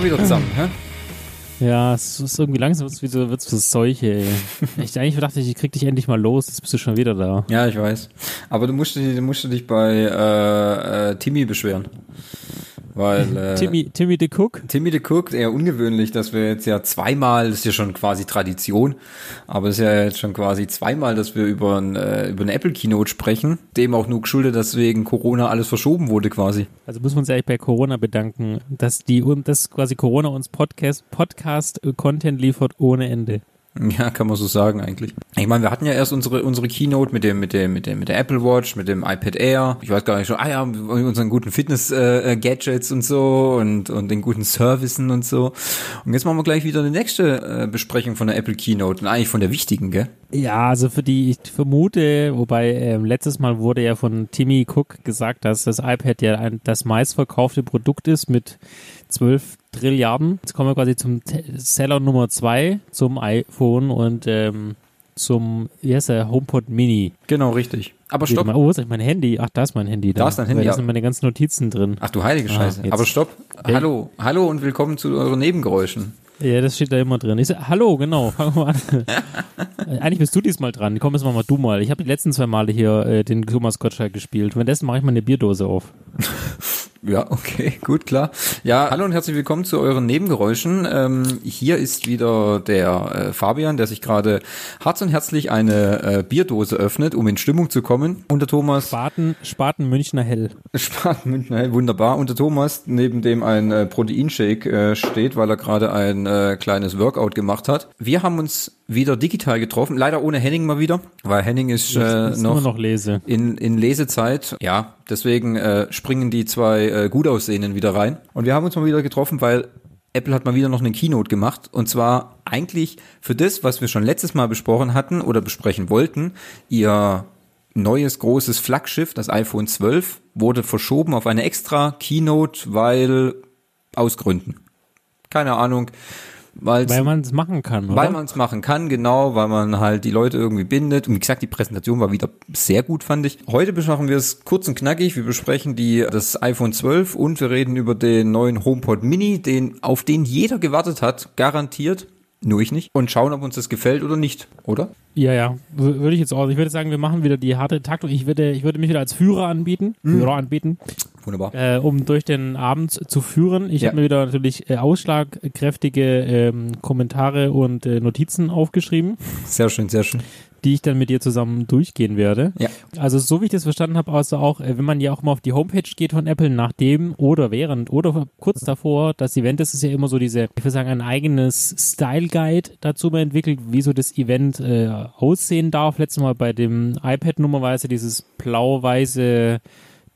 Schon wieder zusammen, hä? Ja, es ist irgendwie langsam wird's wieder wird's für Seuche, ey. Ich eigentlich dachte, ich krieg dich endlich mal los, jetzt bist du schon wieder da. Ja, ich weiß. Aber du musst, dich- du musst dich bei äh, äh, Timmy beschweren. Weil äh, Timmy, Timmy the Cook? Timmy the Cook, eher ungewöhnlich, dass wir jetzt ja zweimal, das ist ja schon quasi Tradition, aber es ist ja jetzt schon quasi zweimal, dass wir über, ein, äh, über eine Apple Keynote sprechen, dem auch nur geschuldet, dass wegen Corona alles verschoben wurde quasi. Also müssen wir uns eigentlich bei Corona bedanken, dass die und das quasi Corona uns Podcast Podcast Content liefert ohne Ende. Ja, kann man so sagen eigentlich. Ich meine, wir hatten ja erst unsere unsere Keynote mit dem mit dem mit dem mit der Apple Watch, mit dem iPad Air. Ich weiß gar nicht schon. Ah ja, unseren guten Fitness äh, Gadgets und so und und den guten Servicen und so. Und jetzt machen wir gleich wieder eine nächste äh, Besprechung von der Apple Keynote und eigentlich von der wichtigen, gell? Ja, also für die, ich vermute, wobei ähm, letztes Mal wurde ja von Timmy Cook gesagt, dass das iPad ja ein, das meistverkaufte Produkt ist mit 12 Trilliarden. Jetzt kommen wir quasi zum Seller Nummer zwei, zum iPhone und ähm, zum, wie heißt der, HomePod Mini. Genau, richtig. Aber Stopp. stopp. Wo ist mein Handy? Ach, da ist mein Handy. Da ist dein Handy, Da sind meine ganzen Notizen drin. Ach du heilige Ah, Scheiße. jetzt. Aber stopp. Ja. Hallo, hallo und willkommen zu euren Nebengeräuschen. Ja, das steht da immer drin. Ich sag, hallo, genau, fangen wir mal an. Äh, Eigentlich bist du diesmal dran. Komm, jetzt machen wir du mal. Ich habe die letzten zwei Male hier äh, den Thomas Gottschalk gespielt. Währenddessen mache ich mal eine Bierdose auf. Ja, okay, gut, klar. Ja, hallo und herzlich willkommen zu euren Nebengeräuschen. Ähm, hier ist wieder der äh, Fabian, der sich gerade herz und herzlich eine äh, Bierdose öffnet, um in Stimmung zu kommen. Und der Thomas, Spaten, Spaten Münchner Hell. Spaten Münchner, hey, wunderbar. Und der Thomas, neben dem ein äh, Proteinshake äh, steht, weil er gerade ein äh, kleines Workout gemacht hat. Wir haben uns wieder digital getroffen, leider ohne Henning mal wieder, weil Henning ist, äh, noch, noch lese. in, in Lesezeit. Ja, deswegen äh, springen die zwei äh, gut aussehenden wieder rein. Und wir haben uns mal wieder getroffen, weil Apple hat mal wieder noch eine Keynote gemacht. Und zwar eigentlich für das, was wir schon letztes Mal besprochen hatten oder besprechen wollten. Ihr neues großes Flaggschiff, das iPhone 12, wurde verschoben auf eine extra Keynote, weil aus Gründen. Keine Ahnung. Weil's Weil man es machen kann, oder? weil man es machen kann, genau, weil man halt die Leute irgendwie bindet. Und wie gesagt, die Präsentation war wieder sehr gut, fand ich. Heute besprechen wir es kurz und knackig. Wir besprechen die, das iPhone 12 und wir reden über den neuen HomePod Mini, den, auf den jeder gewartet hat, garantiert. Nur ich nicht. Und schauen, ob uns das gefällt oder nicht, oder? ja, ja. Würde ich jetzt auch. Ich würde sagen, wir machen wieder die harte Taktung. Ich würde, ich würde mich wieder als Führer anbieten. Mhm. Führer anbieten. Wunderbar. äh, um durch den Abend zu führen. Ich Ja. habe mir wieder natürlich äh, ausschlagkräftige ähm, Kommentare und äh, Notizen aufgeschrieben, Sehr schön, sehr schön. Die ich dann mit dir zusammen durchgehen werde. Ja. Also so wie ich das verstanden habe, also auch, äh, wenn man ja auch mal auf die Homepage geht von Apple, nachdem oder während oder kurz davor, das Event, das ist ja immer so diese, ich würde sagen, ein eigenes Style Guide dazu mal entwickelt, wie so das Event äh, aussehen darf. Letztes Mal bei dem iPad nummerweise dieses blau-weiße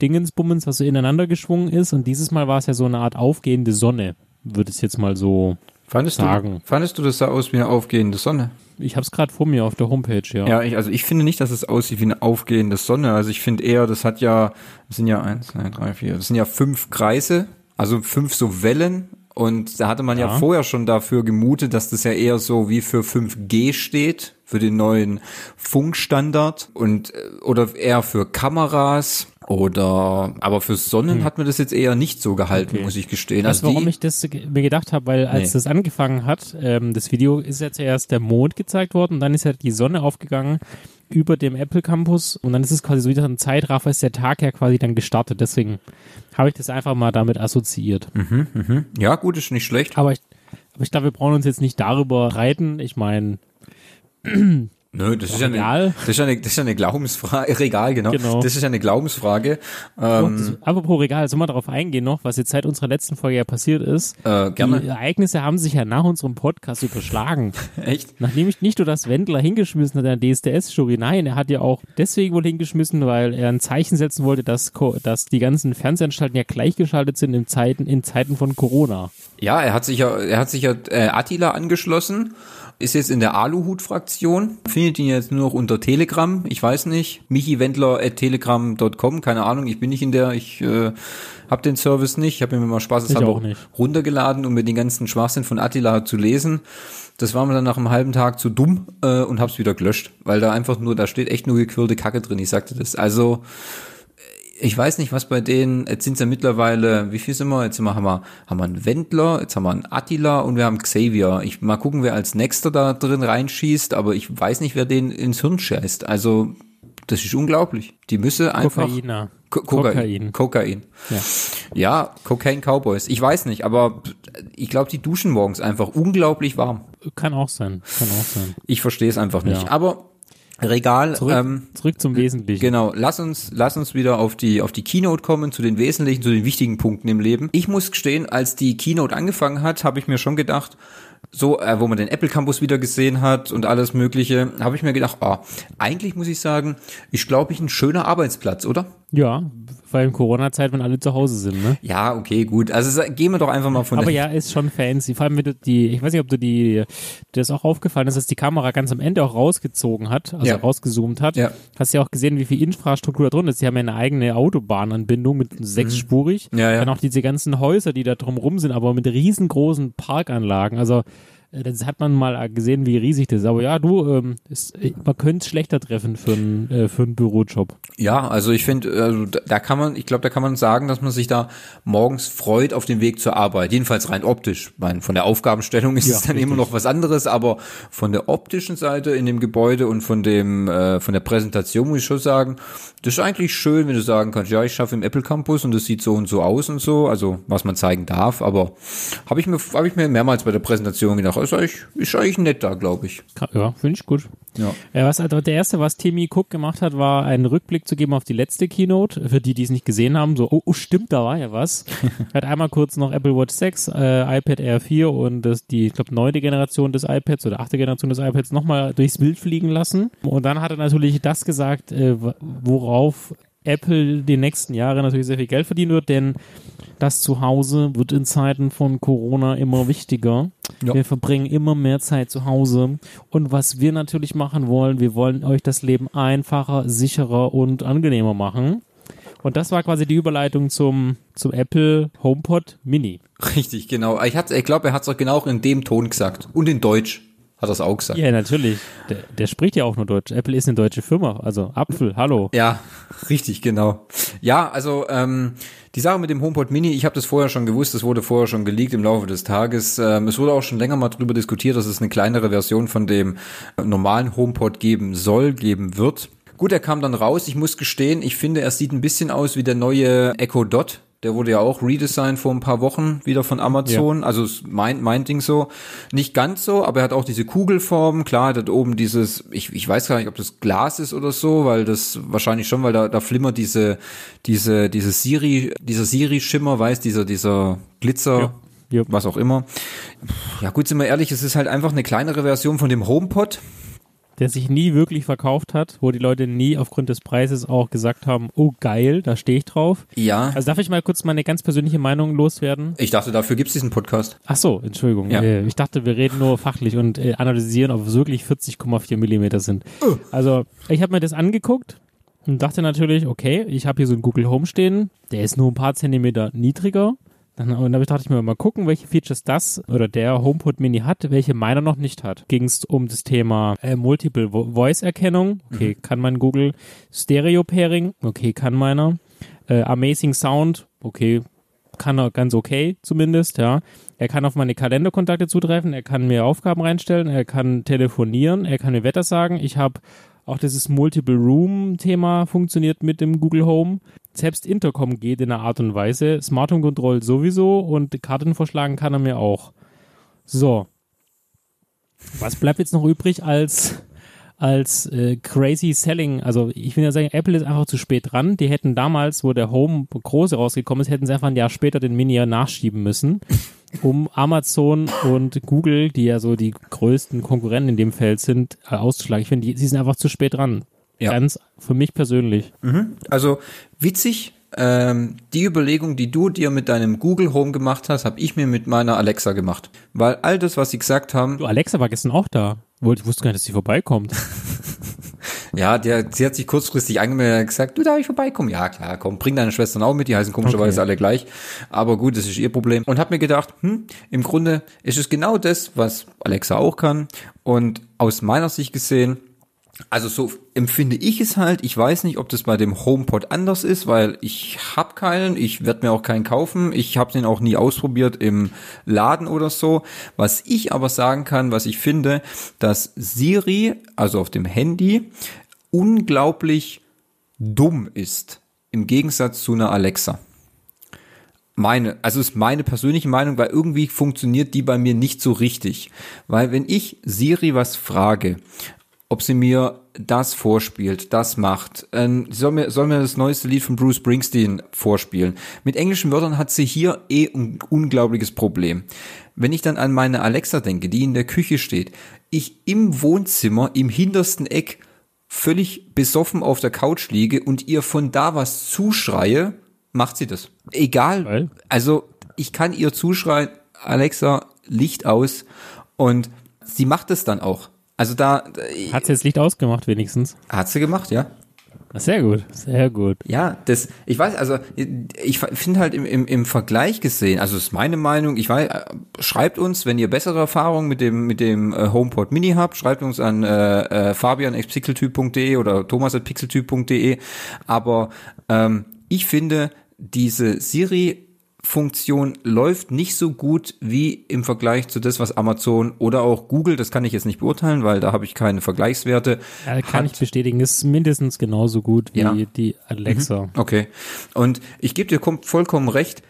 Dingensbummens, was so ineinander geschwungen ist. Und dieses Mal war es ja so eine Art aufgehende Sonne, würde ich jetzt mal so. Fandest Sagen. du, fandest du, das sah aus wie eine aufgehende Sonne? Ich habe es gerade vor mir auf der Homepage, ja. Ja, ich, also ich finde nicht, dass es aussieht wie eine aufgehende Sonne. Also ich finde eher, das hat ja, das sind ja eins, zwei, drei, vier, das sind ja fünf Kreise, also fünf so Wellen. Und da hatte man ja, Ja. vorher schon dafür gemutet, dass das ja eher so wie für 5G steht, für den neuen Funkstandard und äh, oder eher für Kameras oder aber für Sonnen hat mir das jetzt eher nicht so gehalten, Hm. Okay. muss ich gestehen. Also warum die, ich das mir gedacht habe? Weil als Nee. das angefangen hat, ähm, das Video ist ja zuerst der Mond gezeigt worden, dann ist ja die Sonne aufgegangen über dem Apple Campus und dann ist es quasi so wieder ein Zeitraffer, ist der Tag ja quasi dann gestartet. Deswegen habe ich das einfach mal damit assoziiert. ja gut, ist nicht schlecht. Aber ich, aber ich glaube, wir brauchen uns jetzt nicht darüber streiten. Ich meine, Nö, das ist ja, eine, das ist eine, das ist eine Glaubensfrage, Regal, genau. Genau. Das ist ja eine Glaubensfrage. Ähm, das, apropos Regal, soll man darauf eingehen noch, was jetzt seit unserer letzten Folge ja passiert ist. äh, Die gerne. Ereignisse haben sich ja nach unserem Podcast überschlagen. Echt? Nachdem ich nicht nur das Wendler hingeschmissen hat in der DSDS-Jury, nein, er hat ja auch deswegen wohl hingeschmissen, weil er ein Zeichen setzen wollte, dass, dass die ganzen Fernsehanstalten ja gleichgeschaltet sind in Zeiten, in Zeiten von Corona. Ja, er hat sich ja, er hat sich ja äh, Attila angeschlossen, ist jetzt in der Aluhut-Fraktion, findet ihn jetzt nur noch unter Telegram, ich weiß nicht, michiwendler.telegram.com, keine Ahnung, ich bin nicht in der, ich äh, habe den Service nicht, ich habe mir mal Ich spaßeshalber auch nicht. runtergeladen, um mir den ganzen Schwachsinn von Attila zu lesen. Das war mir dann nach einem halben Tag zu dumm äh, und hab's wieder gelöscht, weil da einfach nur, da steht echt nur gequirlte Kacke drin, ich sagte das. Also Ich weiß nicht, was bei denen, jetzt sind ja mittlerweile, wie viel sind wir? Jetzt haben wir, haben wir einen Wendler, jetzt haben wir einen Attila und wir haben Xavier. Ich mal gucken, wer als nächster da drin reinschießt, aber ich weiß nicht, wer den ins Hirn scheißt. Also, das ist unglaublich. Die müsse einfach. Kokainer. Ko Kokain. Kokain. Ja. ja, Cocaine Cowboys. Ich weiß nicht, aber ich glaube, die duschen morgens einfach unglaublich warm. Kann auch sein. Kann auch sein. Ich verstehe es einfach nicht. Ja. Aber Regal. Zurück, ähm, zurück zum Wesentlichen. Genau. Lass uns, lass uns wieder auf die, auf die Keynote kommen, zu den wesentlichen, zu den wichtigen Punkten im Leben. Ich muss gestehen, als die Keynote angefangen hat, habe ich mir schon gedacht, so, äh, wo man den Apple Campus wieder gesehen hat und alles Mögliche, habe ich mir gedacht, oh, eigentlich muss ich sagen, ist glaube ich ein schöner Arbeitsplatz, oder? Ja, weil in Corona-Zeit, wenn alle zu Hause sind, ne? Ja, okay, gut. Also gehen wir doch einfach mal von Aber ja, ist schon fancy. Vor allem, wenn du die, ich weiß nicht, ob du die, dir ist auch aufgefallen ist, dass die Kamera ganz am Ende auch rausgezogen hat, also ja. rausgezoomt hat. Ja. Hast ja auch gesehen, wie viel Infrastruktur da drin ist. Die haben ja eine eigene Autobahnanbindung mit sechsspurig. Mhm. Ja, ja. Dann auch diese ganzen Häuser, die da drumrum sind, aber mit riesengroßen Parkanlagen. Also das hat man mal gesehen, wie riesig das ist. Aber ja, du, ähm, ist, äh, man könnte es schlechter treffen für einen äh, für einen Bürojob. Ja, also ich finde, also da kann man, ich glaube, da kann man sagen, dass man sich da morgens freut auf dem Weg zur Arbeit. Jedenfalls rein optisch. Ich meine, von der Aufgabenstellung ist ja, es dann richtig. immer noch was anderes, aber von der optischen Seite in dem Gebäude und von dem äh, von der Präsentation muss ich schon sagen, das ist eigentlich schön, wenn du sagen kannst, ja, ich schaffe im Apple Campus und das sieht so und so aus und so, also was man zeigen darf. Aber habe ich mir habe ich mir mehrmals bei der Präsentation gedacht, ist eigentlich, ist eigentlich nett da, glaube ich. Ja, finde ich gut. Ja. ja. was also der erste, was Timmy Cook gemacht hat, war einen Rückblick zu geben auf die letzte Keynote. Für die, die es nicht gesehen haben, so, oh, oh stimmt, da war ja was. er hat einmal kurz noch Apple Watch 6, äh, iPad Air 4 und das, die, ich glaube, neunte Generation des iPads oder achte Generation des iPads nochmal durchs Bild fliegen lassen. Und dann hat er natürlich das gesagt, äh, worauf Apple die nächsten Jahre natürlich sehr viel Geld verdienen wird, denn das Zuhause wird in Zeiten von Corona immer wichtiger. Ja. Wir verbringen immer mehr Zeit zu Hause. Und was wir natürlich machen wollen, wir wollen euch das Leben einfacher, sicherer und angenehmer machen. Und das war quasi die Überleitung zum, zum Apple HomePod Mini. Richtig, genau. Ich, ich glaube, er hat es auch genau in dem Ton gesagt. Und in Deutsch hat es auch gesagt. Ja, natürlich. Der, der, spricht ja auch nur Deutsch. Apple ist eine deutsche Firma. Also Apfel, hallo. Ja, richtig, genau. Ja, also ähm, die Sache mit dem HomePod Mini, ich habe das vorher schon gewusst, das wurde vorher schon geleakt im Laufe des Tages. Ähm, es wurde auch schon länger mal drüber diskutiert, dass es eine kleinere Version von dem normalen HomePod geben soll, geben wird. Gut, er kam dann raus. Ich muss gestehen, ich finde, er sieht ein bisschen aus wie der neue Echo Dot. Der wurde ja auch redesigned vor ein paar Wochen wieder von Amazon. Ja. Also mein, mein Ding so. Nicht ganz so, aber er hat auch diese Kugelform. Klar, er hat oben dieses, ich, ich weiß gar nicht, ob das Glas ist oder so, weil das wahrscheinlich schon, weil da, da flimmert diese, diese, diese Siri, dieser Siri-Schimmer, weiß, dieser, dieser Glitzer. Ja. Was auch immer. Ja, gut, sind wir ehrlich, es ist halt einfach eine kleinere Version von dem HomePod der sich nie wirklich verkauft hat, wo die Leute nie aufgrund des Preises auch gesagt haben, oh geil, da stehe ich drauf. Ja. Also darf ich mal kurz meine ganz persönliche Meinung loswerden? Ich dachte, dafür gibt es diesen Podcast. Ach so, Entschuldigung. Ja. Äh, ich dachte, wir reden nur fachlich und äh, analysieren, ob es wirklich 40,4 Millimeter sind. Also ich habe mir das angeguckt und dachte natürlich, okay, ich habe hier so einen Google Home stehen, der ist nur ein paar Zentimeter niedriger. Dann, und da dachte ich mir mal gucken, welche Features das oder der HomePod Mini hat, welche meiner noch nicht hat. Ging es um das Thema äh, Multiple Voice Erkennung, okay, mhm. kann man Google. Stereo Pairing, okay, kann meiner. Äh, Amazing Sound, okay, kann er ganz okay zumindest, ja. Er kann auf meine Kalenderkontakte zutreffen, er kann mir Aufgaben reinstellen, er kann telefonieren, er kann mir Wetter sagen. Ich habe auch dieses Multiple Room Thema funktioniert mit dem Google Home. Selbst Intercom geht in einer Art und Weise. Smart Home Control sowieso und Karten vorschlagen kann er mir auch. So. Was bleibt jetzt noch übrig als als äh, crazy selling. Also ich will ja sagen, Apple ist einfach zu spät dran. Die hätten damals, wo der Home große rausgekommen ist, hätten sie einfach ein Jahr später den Mini nachschieben müssen um Amazon und Google, die ja so die größten Konkurrenten in dem Feld sind, äh, auszuschlagen. Ich finde, sie sind einfach zu spät dran. Ja. Ganz für mich persönlich. Mhm. Also witzig, ähm, die Überlegung, die du dir mit deinem Google Home gemacht hast, habe ich mir mit meiner Alexa gemacht. Weil all das, was sie gesagt haben. Du, Alexa war gestern auch da. Ich wusste gar nicht, dass sie vorbeikommt. Ja, der, sie hat sich kurzfristig angemeldet und gesagt, du darf ich vorbeikommen. Ja, klar, komm, bring deine Schwestern auch mit, die heißen komischerweise okay. alle gleich. Aber gut, das ist ihr Problem. Und hab mir gedacht, hm, im Grunde ist es genau das, was Alexa auch kann. Und aus meiner Sicht gesehen, Also so empfinde ich es halt. Ich weiß nicht, ob das bei dem HomePod anders ist, weil ich habe keinen, ich werde mir auch keinen kaufen. Ich habe den auch nie ausprobiert im Laden oder so. Was ich aber sagen kann, was ich finde, dass Siri, also auf dem Handy, unglaublich dumm ist im Gegensatz zu einer Alexa. Meine, also ist meine persönliche Meinung, weil irgendwie funktioniert die bei mir nicht so richtig. Weil wenn ich Siri was frage ob sie mir das vorspielt, das macht. Ähm, soll mir, soll mir das neueste Lied von Bruce Springsteen vorspielen. Mit englischen Wörtern hat sie hier eh ein unglaubliches Problem. Wenn ich dann an meine Alexa denke, die in der Küche steht, ich im Wohnzimmer im hintersten Eck völlig besoffen auf der Couch liege und ihr von da was zuschreie, macht sie das. Egal. Weil? Also ich kann ihr zuschreien, Alexa, Licht aus und sie macht es dann auch. Also da. Hat sie jetzt Licht ausgemacht wenigstens? Hat sie gemacht, ja. Sehr gut, sehr gut. Ja, das, ich weiß, also ich finde halt im, im, im Vergleich gesehen, also das ist meine Meinung, ich weiß, schreibt uns, wenn ihr bessere Erfahrungen mit dem mit dem äh, HomePod Mini habt, schreibt uns an äh, äh, fabian.pixeltyp.de oder thomas.pixeltyp.de, aber ähm, ich finde diese Siri Funktion läuft nicht so gut wie im Vergleich zu das, was Amazon oder auch Google, das kann ich jetzt nicht beurteilen, weil da habe ich keine Vergleichswerte. Ja, kann hat. ich bestätigen, ist mindestens genauso gut wie ja. die Alexa. Mhm. Okay. Und ich gebe dir vollkommen recht,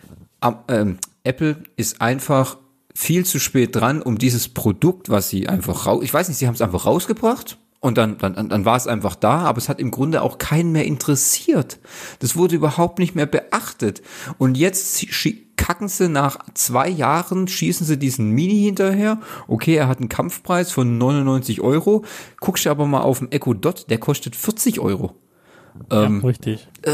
ähm, Apple ist einfach viel zu spät dran, um dieses Produkt, was sie einfach raus, ich weiß nicht, sie haben es einfach rausgebracht und dann, dann, dann war es einfach da, aber es hat im Grunde auch keinen mehr interessiert. Das wurde überhaupt nicht mehr beachtet. Und jetzt kacken sie nach zwei Jahren, schießen sie diesen Mini hinterher. Okay, er hat einen Kampfpreis von 99 Euro. Guckst du aber mal auf den Echo Dot, der kostet 40 Euro. Ähm, ja, richtig. Äh,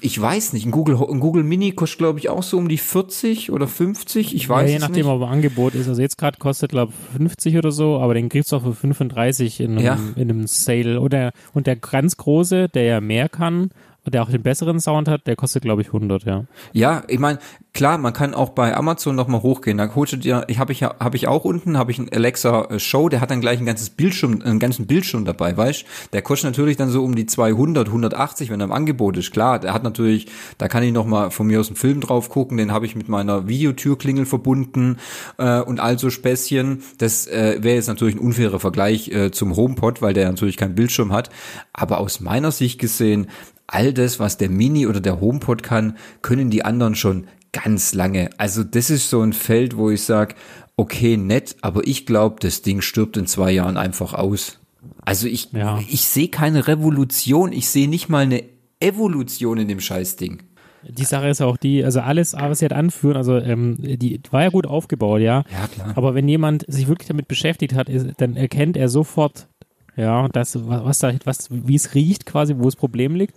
ich weiß nicht. Ein Google, ein Google Mini kostet, glaube ich, auch so um die 40 oder 50. Ich weiß ja, je nachdem, nicht. ob Angebot ist. Also jetzt gerade kostet, glaube ich, 50 oder so, aber den kriegst du auch für 35 in einem, ja. in einem Sale. Oder, und der ganz große, der ja mehr kann, der auch den besseren Sound hat, der kostet, glaube ich, 100, ja. Ja, ich meine, klar, man kann auch bei Amazon nochmal hochgehen. Da holst du dir, ich habe ich, hab ich auch unten, habe ich einen Alexa äh, Show, der hat dann gleich ein ganzes Bildschirm, einen ganzen Bildschirm dabei, weißt Der kostet natürlich dann so um die 200, 180, wenn er im Angebot ist. Klar, der hat natürlich, da kann ich nochmal von mir aus einen Film drauf gucken, den habe ich mit meiner Videotürklingel verbunden äh, und all so Späßchen. Das äh, wäre jetzt natürlich ein unfairer Vergleich äh, zum HomePod, weil der natürlich keinen Bildschirm hat. Aber aus meiner Sicht gesehen, all das, was der Mini oder der HomePod kann, können die anderen schon ganz lange. Also das ist so ein Feld, wo ich sage, okay, nett, aber ich glaube, das Ding stirbt in zwei Jahren einfach aus. Also ich, ja. ich sehe keine Revolution, ich sehe nicht mal eine Evolution in dem Scheißding. Die Sache ist auch die, also alles, was sie hat anführen, also ähm, die war ja gut aufgebaut, ja. Ja, klar. Aber wenn jemand sich wirklich damit beschäftigt hat, ist, dann erkennt er sofort, ja, das, was da, was, wie es riecht quasi, wo das Problem liegt.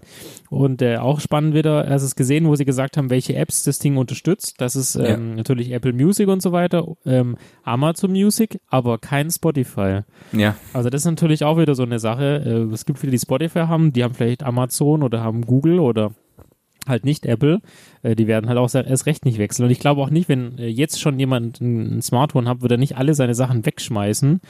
Und äh, auch spannend wieder, es ist gesehen, wo sie gesagt haben, welche Apps das Ding unterstützt. Das ist ähm, ja. natürlich Apple Music und so weiter, ähm, Amazon Music, aber kein Spotify. Ja. Also das ist natürlich auch wieder so eine Sache. Äh, es gibt viele, die Spotify haben, die haben vielleicht Amazon oder haben Google oder halt nicht Apple, äh, die werden halt auch erst recht nicht wechseln. Und ich glaube auch nicht, wenn äh, jetzt schon jemand ein, Smartphone hat, wird er nicht alle seine Sachen wegschmeißen,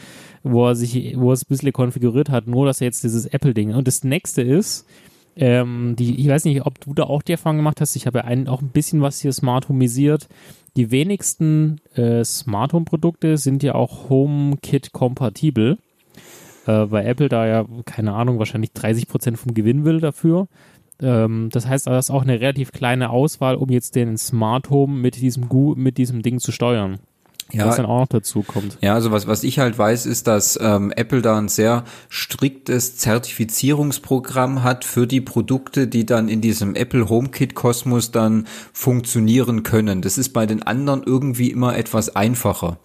wo er sich, wo er es ein bisschen konfiguriert hat, nur dass er jetzt dieses Apple-Ding. Und das nächste ist, ähm, die, ich weiß nicht, ob du da auch die Erfahrung gemacht hast, ich habe ja ein, auch ein bisschen was hier Smart Homisiert. Die wenigsten äh, Smart Home Produkte sind ja auch HomeKit kompatibel, äh, weil Apple da ja, keine Ahnung, wahrscheinlich 30 Prozent vom Gewinn will dafür. Ähm, das heißt, das ist auch eine relativ kleine Auswahl, um jetzt den Smart Home mit diesem, mit diesem Ding zu steuern. Ja, was dann auch noch dazu kommt. Ja, also was, was ich halt weiß, ist, dass ähm, Apple da ein sehr striktes Zertifizierungsprogramm hat für die Produkte, die dann in diesem Apple HomeKit Kosmos dann funktionieren können. Das ist bei den anderen irgendwie immer etwas einfacher.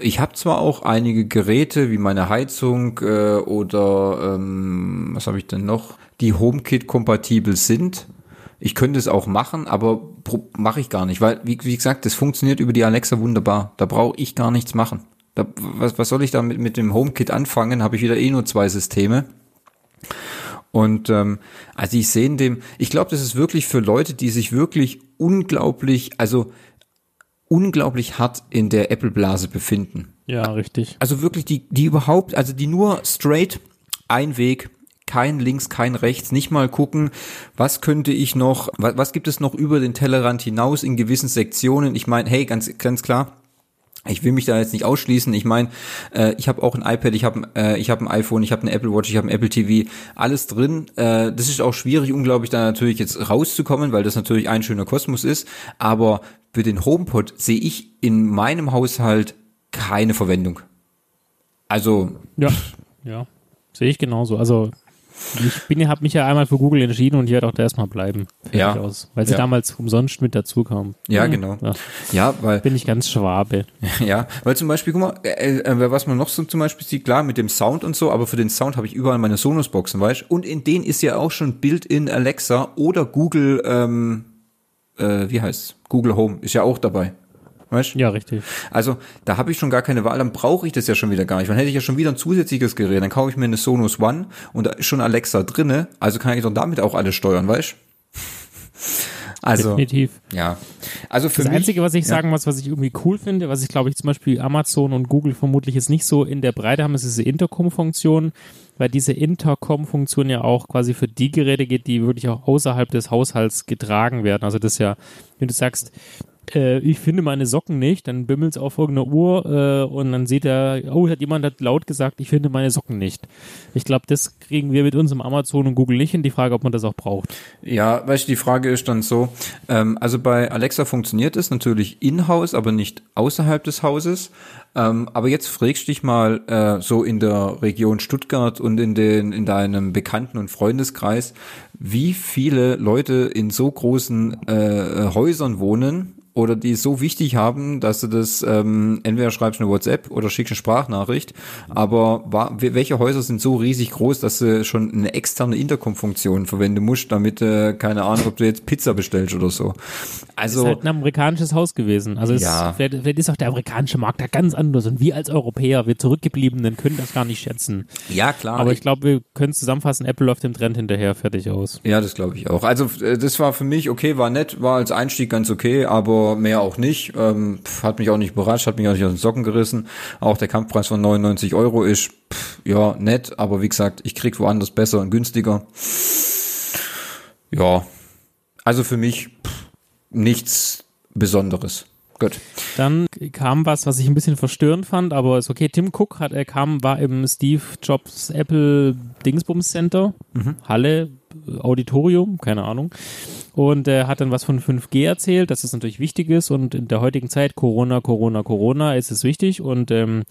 Ich habe zwar auch einige Geräte wie meine Heizung äh, oder ähm, was habe ich denn noch, die HomeKit-kompatibel sind. Ich könnte es auch machen, aber mache ich gar nicht, weil, wie, wie gesagt, das funktioniert über die Alexa wunderbar. Da brauche ich gar nichts machen. Da, was, was soll ich da mit, mit dem HomeKit anfangen? Habe ich wieder eh nur zwei Systeme. Und ähm, also ich sehe in dem, ich glaube, das ist wirklich für Leute, die sich wirklich unglaublich, also unglaublich hart in der Apple-Blase befinden. Ja, richtig. Also wirklich die, die überhaupt, also die nur straight ein Weg, kein links, kein rechts, nicht mal gucken, was könnte ich noch, was, was gibt es noch über den Tellerrand hinaus in gewissen Sektionen. Ich meine, hey, ganz, ganz klar, ich will mich da jetzt nicht ausschließen. Ich meine, äh, ich habe auch ein iPad, ich habe äh, ich habe ein iPhone, ich habe eine Apple Watch, ich habe ein Apple TV, alles drin. Äh, das ist auch schwierig, unglaublich da natürlich jetzt rauszukommen, weil das natürlich ein schöner Kosmos ist. Aber für den HomePod sehe ich in meinem Haushalt keine Verwendung. Also ja, ja, sehe ich genauso. Also ich bin, habe mich ja einmal für Google entschieden und hier auch erstmal bleiben. Ja. Aus, weil sie Ja. damals umsonst mit dazu kam. Ja, genau. Ja. ja, weil Bin ich ganz Schwabe. Ja, weil zum Beispiel, guck mal, äh, äh, was man noch so zum Beispiel sieht, klar, mit dem Sound und so, aber für den Sound habe ich überall meine Sonos-Boxen, weißt Und in denen ist ja auch schon Built-in Alexa oder Google, ähm, äh, wie heißt's? Google Home ist ja auch dabei. Weißt Ja, richtig. Also, da habe ich schon gar keine Wahl, dann brauche ich das ja schon wieder gar nicht. Dann hätte ich ja schon wieder ein zusätzliches Gerät, dann kaufe ich mir eine Sonos One und da ist schon Alexa drinne, also kann ich doch damit auch alles steuern, weißt Also, Definitiv. ja. Also für Das mich, Einzige, was ich ja. sagen muss, was ich irgendwie cool finde, was ich glaube ich zum Beispiel Amazon und Google vermutlich jetzt nicht so in der Breite haben, ist diese Intercom-Funktion, weil diese Intercom-Funktion ja auch quasi für die Geräte geht, die wirklich auch außerhalb des Haushalts getragen werden. Also das ist ja, wenn du sagst, äh, ich finde meine Socken nicht, dann bimmelt's auf irgendeiner Uhr äh, und dann sieht er, oh, hat jemand hat laut gesagt, ich finde meine Socken nicht. Ich glaube, das kriegen wir mit unserem Amazon und Google nicht in die Frage, ob man das auch braucht. Ja, weißt du, die Frage ist dann so, ähm, also bei Alexa funktioniert es natürlich in-house, aber nicht außerhalb des Hauses. Ähm, aber jetzt fragst dich mal äh, so in der Region Stuttgart und in den in deinem Bekannten- und Freundeskreis, wie viele Leute in so großen äh, Häusern wohnen oder die es so wichtig haben, dass du das ähm, entweder schreibst eine WhatsApp oder schickst eine Sprachnachricht. Aber wa- we- welche Häuser sind so riesig groß, dass du schon eine externe Intercom-Funktion verwenden musst, damit äh, keine Ahnung, ob du jetzt Pizza bestellst oder so. Also ist halt ein amerikanisches Haus gewesen. Also es, Ja. vielleicht, vielleicht ist auch der amerikanische Markt da ganz anders und wir als Europäer, wir Zurückgebliebenen, können das gar nicht schätzen. ja klar, Aber ich glaube, wir können zusammenfassen, Apple läuft dem Trend hinterher, fertig aus. Ja, das glaube ich auch. Also äh, das war für mich okay, war nett, war als Einstieg ganz okay, aber mehr auch nicht. Ähm, pf, hat mich auch nicht überrascht, hat mich auch nicht aus den Socken gerissen. Auch der Kampfpreis von 99 Euro ist pf, ja nett, aber wie gesagt, ich krieg woanders besser und günstiger. Ja, also für mich pf, nichts Besonderes. Gut. Dann kam was, was ich ein bisschen verstörend fand, aber ist okay. Tim Cook hat, er kam, war im Steve Jobs Apple Dingsbums Center, Halle, Auditorium, keine Ahnung. Und er hat dann was von 5G erzählt, dass es natürlich wichtig ist und in der heutigen Zeit Corona, Corona, Corona ist es wichtig und ähm,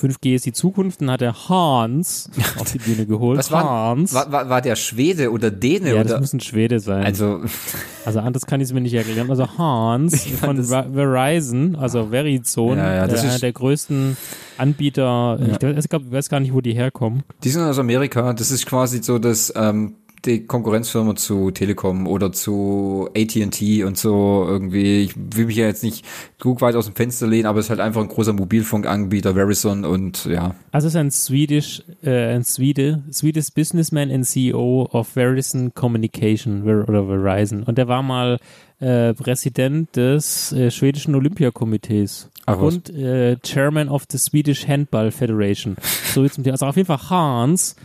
5G ist die Zukunft. Dann hat er Hans auf die Bühne geholt. Was war, Hans. war, war, war der Schwede oder Däne ja, das oder? muss ein Schwede sein. Also Also anders kann ich es mir nicht erklären. Also Hans von das- Ver- Verizon, also Verizon, Ja, ja, das äh, einer ist- der größten Anbieter. Ich, weiß- ich, glaub, ich weiß gar nicht, wo die herkommen. Die sind aus Amerika. Das ist quasi so das ähm, die Konkurrenzfirma zu Telekom oder zu AT&T und so irgendwie. Ich will mich ja jetzt nicht gut weit aus dem Fenster lehnen, aber es ist halt einfach ein großer Mobilfunkanbieter, Verizon und ja. Also es ist ein Swedish, äh, ein Swede, Swedish Businessman and CEO of Verizon Communication oder Verizon. Und der war mal äh, Präsident des äh, schwedischen Olympiakomitees Ach und äh, Chairman of the Swedish Handball Federation. So jetzt Thema. Also auf jeden Fall Hans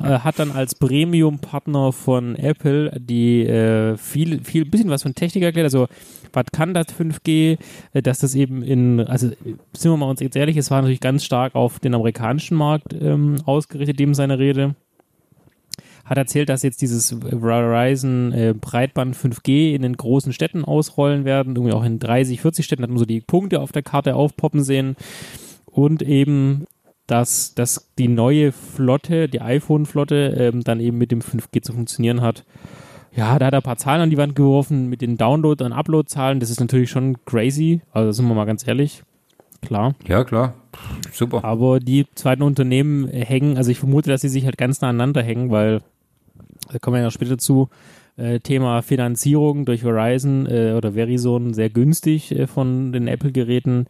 äh, hat dann als Premium-Partner von Apple die äh, viel, viel, bisschen was von Technik erklärt. Also was kann das 5G, äh, dass das eben in, also sind wir mal uns jetzt ehrlich, es war natürlich ganz stark auf den amerikanischen Markt ähm, ausgerichtet, eben seine Rede. Hat erzählt, dass jetzt dieses Verizon äh, Breitband 5G in den großen Städten ausrollen werden, irgendwie auch in 30, 40 Städten, hat man so die Punkte auf der Karte aufpoppen sehen und eben dass, dass die neue Flotte, die iPhone-Flotte, ähm, dann eben mit dem 5G zu funktionieren hat. Ja, da hat er ein paar Zahlen an die Wand geworfen mit den Download- und Upload-Zahlen. Das ist natürlich schon crazy. Also sind wir mal ganz ehrlich. Klar. Ja, klar. Super. Aber die zweiten Unternehmen hängen, also ich vermute, dass sie sich halt ganz nah aneinander hängen, weil, da kommen wir ja noch später zu, äh, Thema Finanzierung durch Verizon äh, oder Verizon sehr günstig äh, von den Apple-Geräten.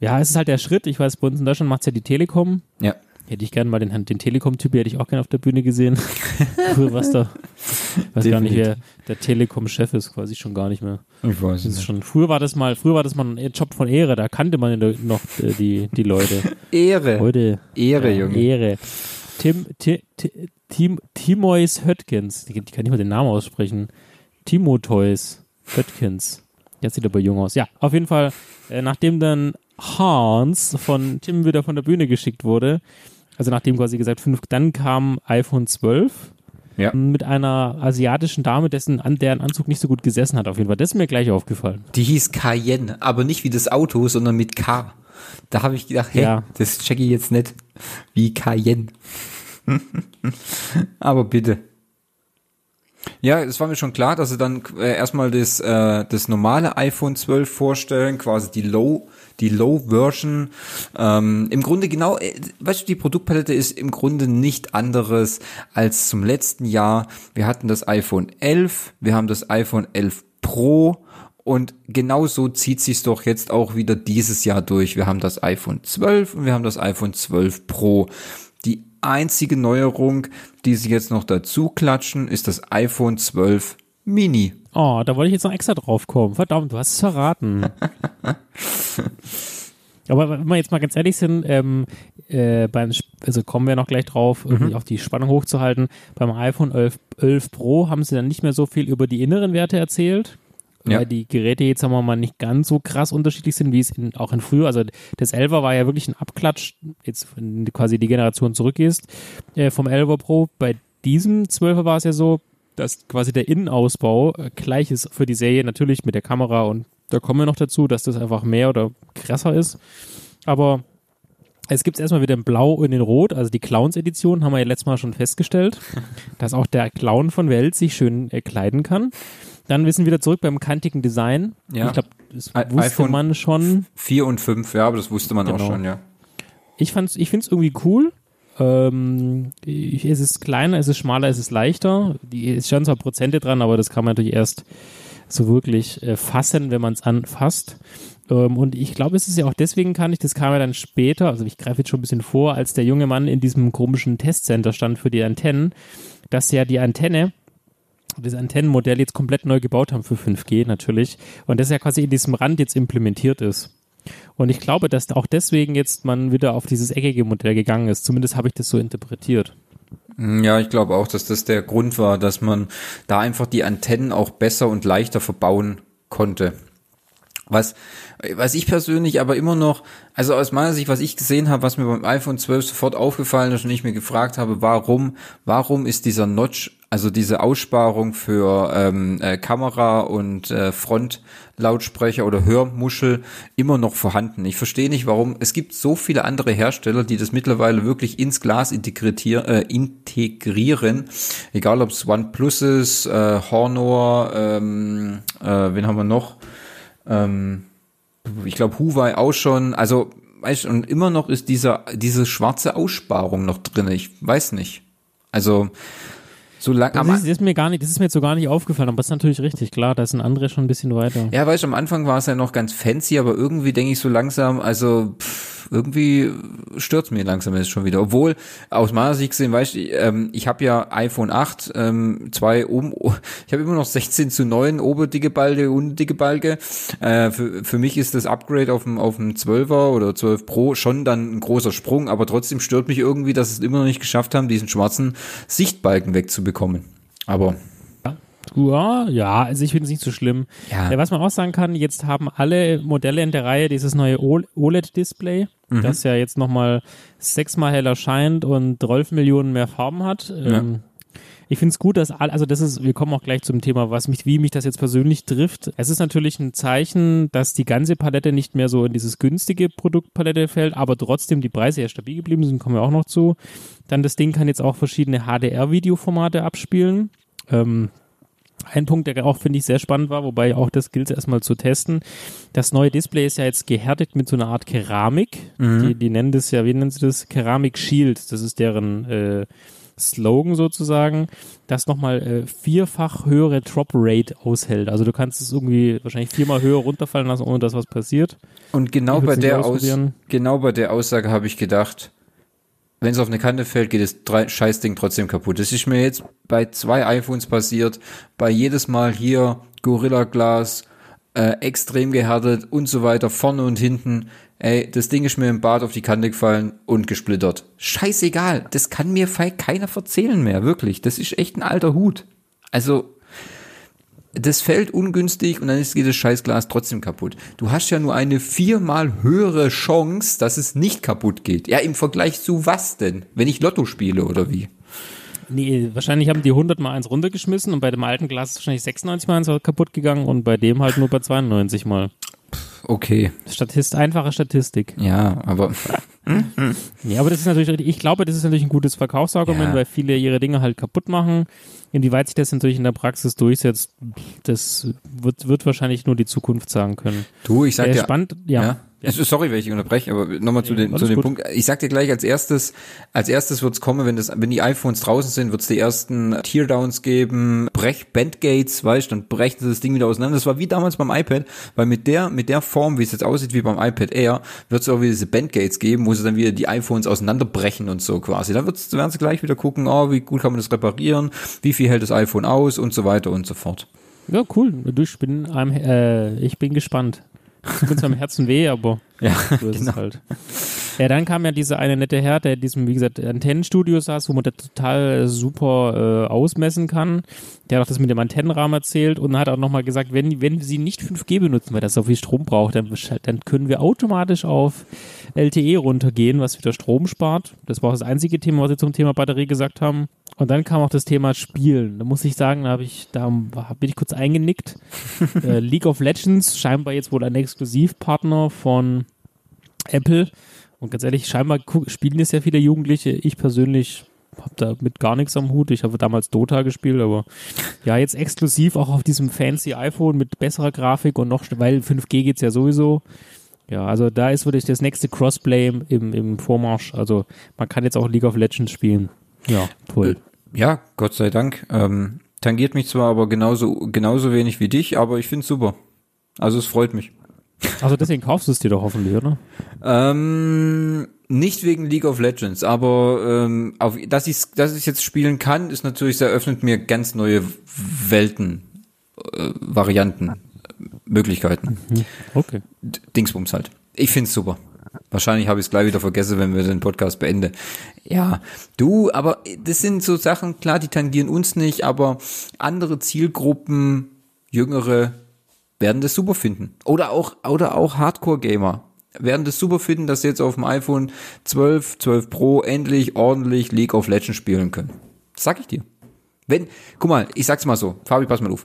Ja, es ist halt der Schritt. Ich weiß, bei uns in Deutschland macht's ja die Telekom. Ja. Hätte ich gerne mal den, den Telekom-Typ, hätte ich auch gerne auf der Bühne gesehen. Früher was da. Weiß gar nicht, wer der Telekom-Chef ist, quasi schon gar nicht mehr. Ich weiß Das ist schon, früher war das mal, früher war das mal ein Job von Ehre, da kannte man noch äh, die, die Leute. Ehre. Heute Ehre, ja, Junge. Ehre. Tim, Tim, Tim, Timois Höttgens. Ich kann nicht mal den Namen aussprechen. Timotheus Höttgens. Jetzt sieht er aber jung aus. Ja, auf jeden Fall, äh, nachdem dann Hans von Tim wieder von der Bühne geschickt wurde, also nachdem quasi gesagt fünf, dann kam iPhone 12 Ja. mit einer asiatischen Dame, dessen an deren Anzug nicht so gut gesessen hat. Auf jeden Fall, das ist mir gleich aufgefallen. Die hieß Cayenne, aber nicht wie das Auto, sondern mit K. Da habe ich gedacht, hey, Ja. das check ich jetzt nicht wie Cayenne. aber bitte. Ja, es war mir schon klar, dass sie dann äh, erstmal das, äh, das normale iPhone 12 vorstellen, quasi die Low, die Low-Version. Ähm, Im Grunde genau, äh, weißt du, die Produktpalette ist im Grunde nicht anderes als zum letzten Jahr. Wir hatten das iPhone 11, wir haben das iPhone 11 Pro und genau so zieht sich's doch jetzt auch wieder dieses Jahr durch. Wir haben das iPhone 12 und wir haben das iPhone 12 Pro. Die einzige Neuerung, die sie jetzt noch dazu klatschen, ist das iPhone 12 Mini. Oh, da wollte ich jetzt noch extra drauf kommen. Verdammt, du hast es verraten. Aber wenn wir jetzt mal ganz ehrlich sind, ähm, äh, beim, also kommen wir noch gleich drauf, irgendwie auch die Spannung hochzuhalten. Beim iPhone 11, 11 Pro haben sie dann nicht mehr so viel über die inneren Werte erzählt. Ja. Weil die Geräte jetzt, sagen wir mal, nicht ganz so krass unterschiedlich sind, wie es in, auch in früher. Also das 11er war ja wirklich ein Abklatsch, jetzt quasi die Generation zurückgehst, äh, vom 11er Pro. Bei diesem 12er war es ja so, dass quasi der Innenausbau äh, gleich ist für die Serie, natürlich mit der Kamera und da kommen wir noch dazu, dass das einfach mehr oder krasser ist. Aber es gibt es erstmal wieder in Blau und in Rot, also die Clowns-Edition haben wir ja letztes Mal schon festgestellt, dass auch der Clown von Welt sich schön äh, kleiden kann. Dann wissen wir wieder zurück beim kantigen Design. Ja. Ich glaube, das wusste iPhone- man schon. 4 und 5, ja, aber das wusste man auch Genau. schon, ja. Ich fand's, ich find's irgendwie cool. Ähm, ich, es ist kleiner, es ist schmaler, es ist leichter. Die es stehen zwar Prozente dran, aber das kann man natürlich erst so wirklich äh, fassen, wenn man es anfasst. Ähm, und ich glaube, es ist ja auch deswegen kann ich, das kam ja dann später, also ich greife jetzt schon ein bisschen vor, als der junge Mann in diesem komischen Testcenter stand für die Antennen, dass ja die Antenne das Antennenmodell jetzt komplett neu gebaut haben für 5G natürlich und das ja quasi in diesem Rand jetzt implementiert ist. Und ich glaube, dass auch deswegen jetzt man wieder auf dieses eckige Modell gegangen ist. Zumindest habe ich das so interpretiert. Ja, ich glaube auch, dass das der Grund war, dass man da einfach die Antennen auch besser und leichter verbauen konnte. Was, was ich persönlich aber immer noch, also aus meiner Sicht, was ich gesehen habe, was mir beim iPhone 12 sofort aufgefallen ist und ich mir gefragt habe, warum, warum ist dieser Notch, also diese Aussparung für ähm, äh, Kamera und äh, Frontlautsprecher oder Hörmuschel immer noch vorhanden? Ich verstehe nicht, warum. Es gibt so viele andere Hersteller, die das mittlerweile wirklich ins Glas integrier, äh, integrieren, egal ob es OnePlus ist, äh, Honor, ähm, äh, wen haben wir noch? Ähm, ich glaube Huawei auch schon, also weißt du, und immer noch ist dieser diese schwarze Aussparung noch drin. Ich weiß nicht. Also so lang Das ist, das ist mir gar nicht, das ist mir jetzt so gar nicht aufgefallen, aber das ist natürlich richtig, klar, da sind andere schon ein bisschen weiter. ja, weißt du, am Anfang war es ja noch ganz fancy, aber irgendwie denke ich so langsam, also pff, irgendwie stört's mir langsam jetzt schon wieder. Obwohl, aus meiner Sicht gesehen, weißt du, ähm, ich habe ja iPhone 8, ähm, zwei oben, ich habe immer noch 16 zu 9 oberdicke Balge, unterdicke Balge. Äh, für, für mich ist das Upgrade auf dem, auf dem 12er oder 12 Pro schon dann ein großer Sprung, aber trotzdem stört mich irgendwie, dass es immer noch nicht geschafft haben, diesen schwarzen Sichtbalken wegzubekommen. Aber Ja, ja, also ich finde es nicht so schlimm. Ja. Was man auch sagen kann, jetzt haben alle Modelle in der Reihe dieses neue OLED-Display, Mhm. das ja jetzt nochmal sechsmal heller scheint und 12 Millionen mehr Farben hat. Ähm, ich finde es gut, dass all, also das ist, wir kommen auch gleich zum Thema, was mich, wie mich das jetzt persönlich trifft. Es ist natürlich ein Zeichen, dass die ganze Palette nicht mehr so in dieses günstige Produktpalette fällt, aber trotzdem die Preise ja stabil geblieben sind, kommen wir auch noch zu. Dann das Ding kann jetzt auch verschiedene HDR-Videoformate abspielen. Ähm, ein Punkt, der auch, finde ich, sehr spannend war, wobei auch das gilt erstmal zu testen. Das neue Display ist ja jetzt gehärtet mit so einer Art Keramik. Die, die nennen das ja, wie nennen sie das? Keramik Shield. Das ist deren äh, Slogan sozusagen, das nochmal äh, vierfach höhere Drop Rate aushält. Also du kannst es irgendwie wahrscheinlich viermal höher runterfallen lassen, ohne dass was passiert. Und genau bei der Aus genau bei der Aussage habe ich gedacht, wenn es auf eine Kante fällt, geht das drei- Scheißding trotzdem kaputt. Das ist mir jetzt bei zwei iPhones passiert, bei jedes Mal hier Gorilla Glas, äh, extrem gehärtet und so weiter, vorne und hinten. Ey, das Ding ist mir im Bad auf die Kante gefallen und gesplittert. Scheißegal, das kann mir keiner verzählen mehr, wirklich. Das ist echt ein alter Hut. Also, das fällt ungünstig und dann ist das Scheißglas trotzdem kaputt. Du hast ja nur eine viermal höhere Chance, dass es nicht kaputt geht. Ja, im Vergleich zu was denn? Wenn ich Lotto spiele oder wie? Nee, wahrscheinlich haben die 100 mal eins runtergeschmissen und bei dem alten Glas ist wahrscheinlich 96 mal eins kaputt gegangen und bei dem halt nur bei 92 mal. Okay. Statist, einfache Statistik. Ja, aber. Ja, aber das ist natürlich, ich glaube, das ist natürlich ein gutes Verkaufsargument, ja. weil viele ihre Dinge halt kaputt machen. Inwieweit sich das natürlich in der Praxis durchsetzt, das wird, wird wahrscheinlich nur die Zukunft sagen können. Du, ich sag dir. Spannend, ja. ja. Sorry, wenn ich unterbreche, aber nochmal zu, den, zu dem Punkt. Ich sag dir gleich als erstes, als erstes wird's kommen, wenn das, wenn die iPhones draußen sind, wird's die ersten Teardowns geben, Brech Bandgates, weißt, dann brechen sie das Ding wieder auseinander. Das war wie damals beim iPad, weil mit der, mit der Form, wie es jetzt aussieht, wie beim iPad Air, wird's auch wieder diese Bandgates geben, wo sie dann wieder die iPhones auseinanderbrechen und so quasi. Dann wird's, werden sie gleich wieder gucken, oh, wie gut kann man das reparieren, wie viel hält das iPhone aus und so weiter und so fort. Ja, cool. Ich bin, äh, ich bin gespannt. Ich bin zwar am Herzen weh, aber ja, so ist genau. es halt. Ja, dann kam ja dieser eine nette Herr, der in diesem, wie gesagt, Antennenstudio saß, wo man das total super äh, ausmessen kann. Der hat auch das mit dem Antennenrahmen erzählt und hat auch nochmal gesagt, wenn, wenn Sie nicht 5G benutzen, weil das so viel Strom braucht, dann, dann können wir automatisch auf LTE runtergehen, was wieder Strom spart. Das war auch das einzige Thema, was Sie zum Thema Batterie gesagt haben. Und dann kam auch das Thema Spielen. Da muss ich sagen, da, hab ich, da bin ich kurz eingenickt. äh, League of Legends, scheinbar jetzt wohl ein Exklusivpartner von Apple. Und ganz ehrlich, scheinbar spielen jetzt sehr viele Jugendliche. Ich persönlich habe da mit gar nichts am Hut. Ich habe damals Dota gespielt, aber ja, jetzt exklusiv auch auf diesem fancy iPhone mit besserer Grafik und noch, weil 5G geht's ja sowieso. Ja, also da ist wirklich das nächste Crossplay im, im Vormarsch. Also man kann jetzt auch League of Legends spielen. Ja, toll. Äh, ja, Gott sei Dank. Ähm, tangiert mich zwar aber genauso, genauso wenig wie dich, aber ich finde super. Also es freut mich. Also deswegen kaufst du es dir doch hoffentlich, oder? Ähm, nicht wegen League of Legends, aber ähm, auf, dass ich dass ich jetzt spielen kann, ist natürlich, es eröffnet mir ganz neue Welten, äh, Varianten, Möglichkeiten. Mhm. Okay. Dingsbums halt. Ich find's super. Wahrscheinlich habe ich es gleich wieder vergessen, wenn wir den Podcast beenden. Ja, du, aber das sind so Sachen, klar, die tangieren uns nicht, aber andere Zielgruppen, jüngere, werden das super finden. Oder auch, oder auch Hardcore-Gamer werden das super finden, dass sie jetzt auf dem iPhone 12, 12 Pro endlich ordentlich League of Legends spielen können. Das sag ich dir. Wenn, guck mal, ich sag's mal so, Fabi, pass mal auf.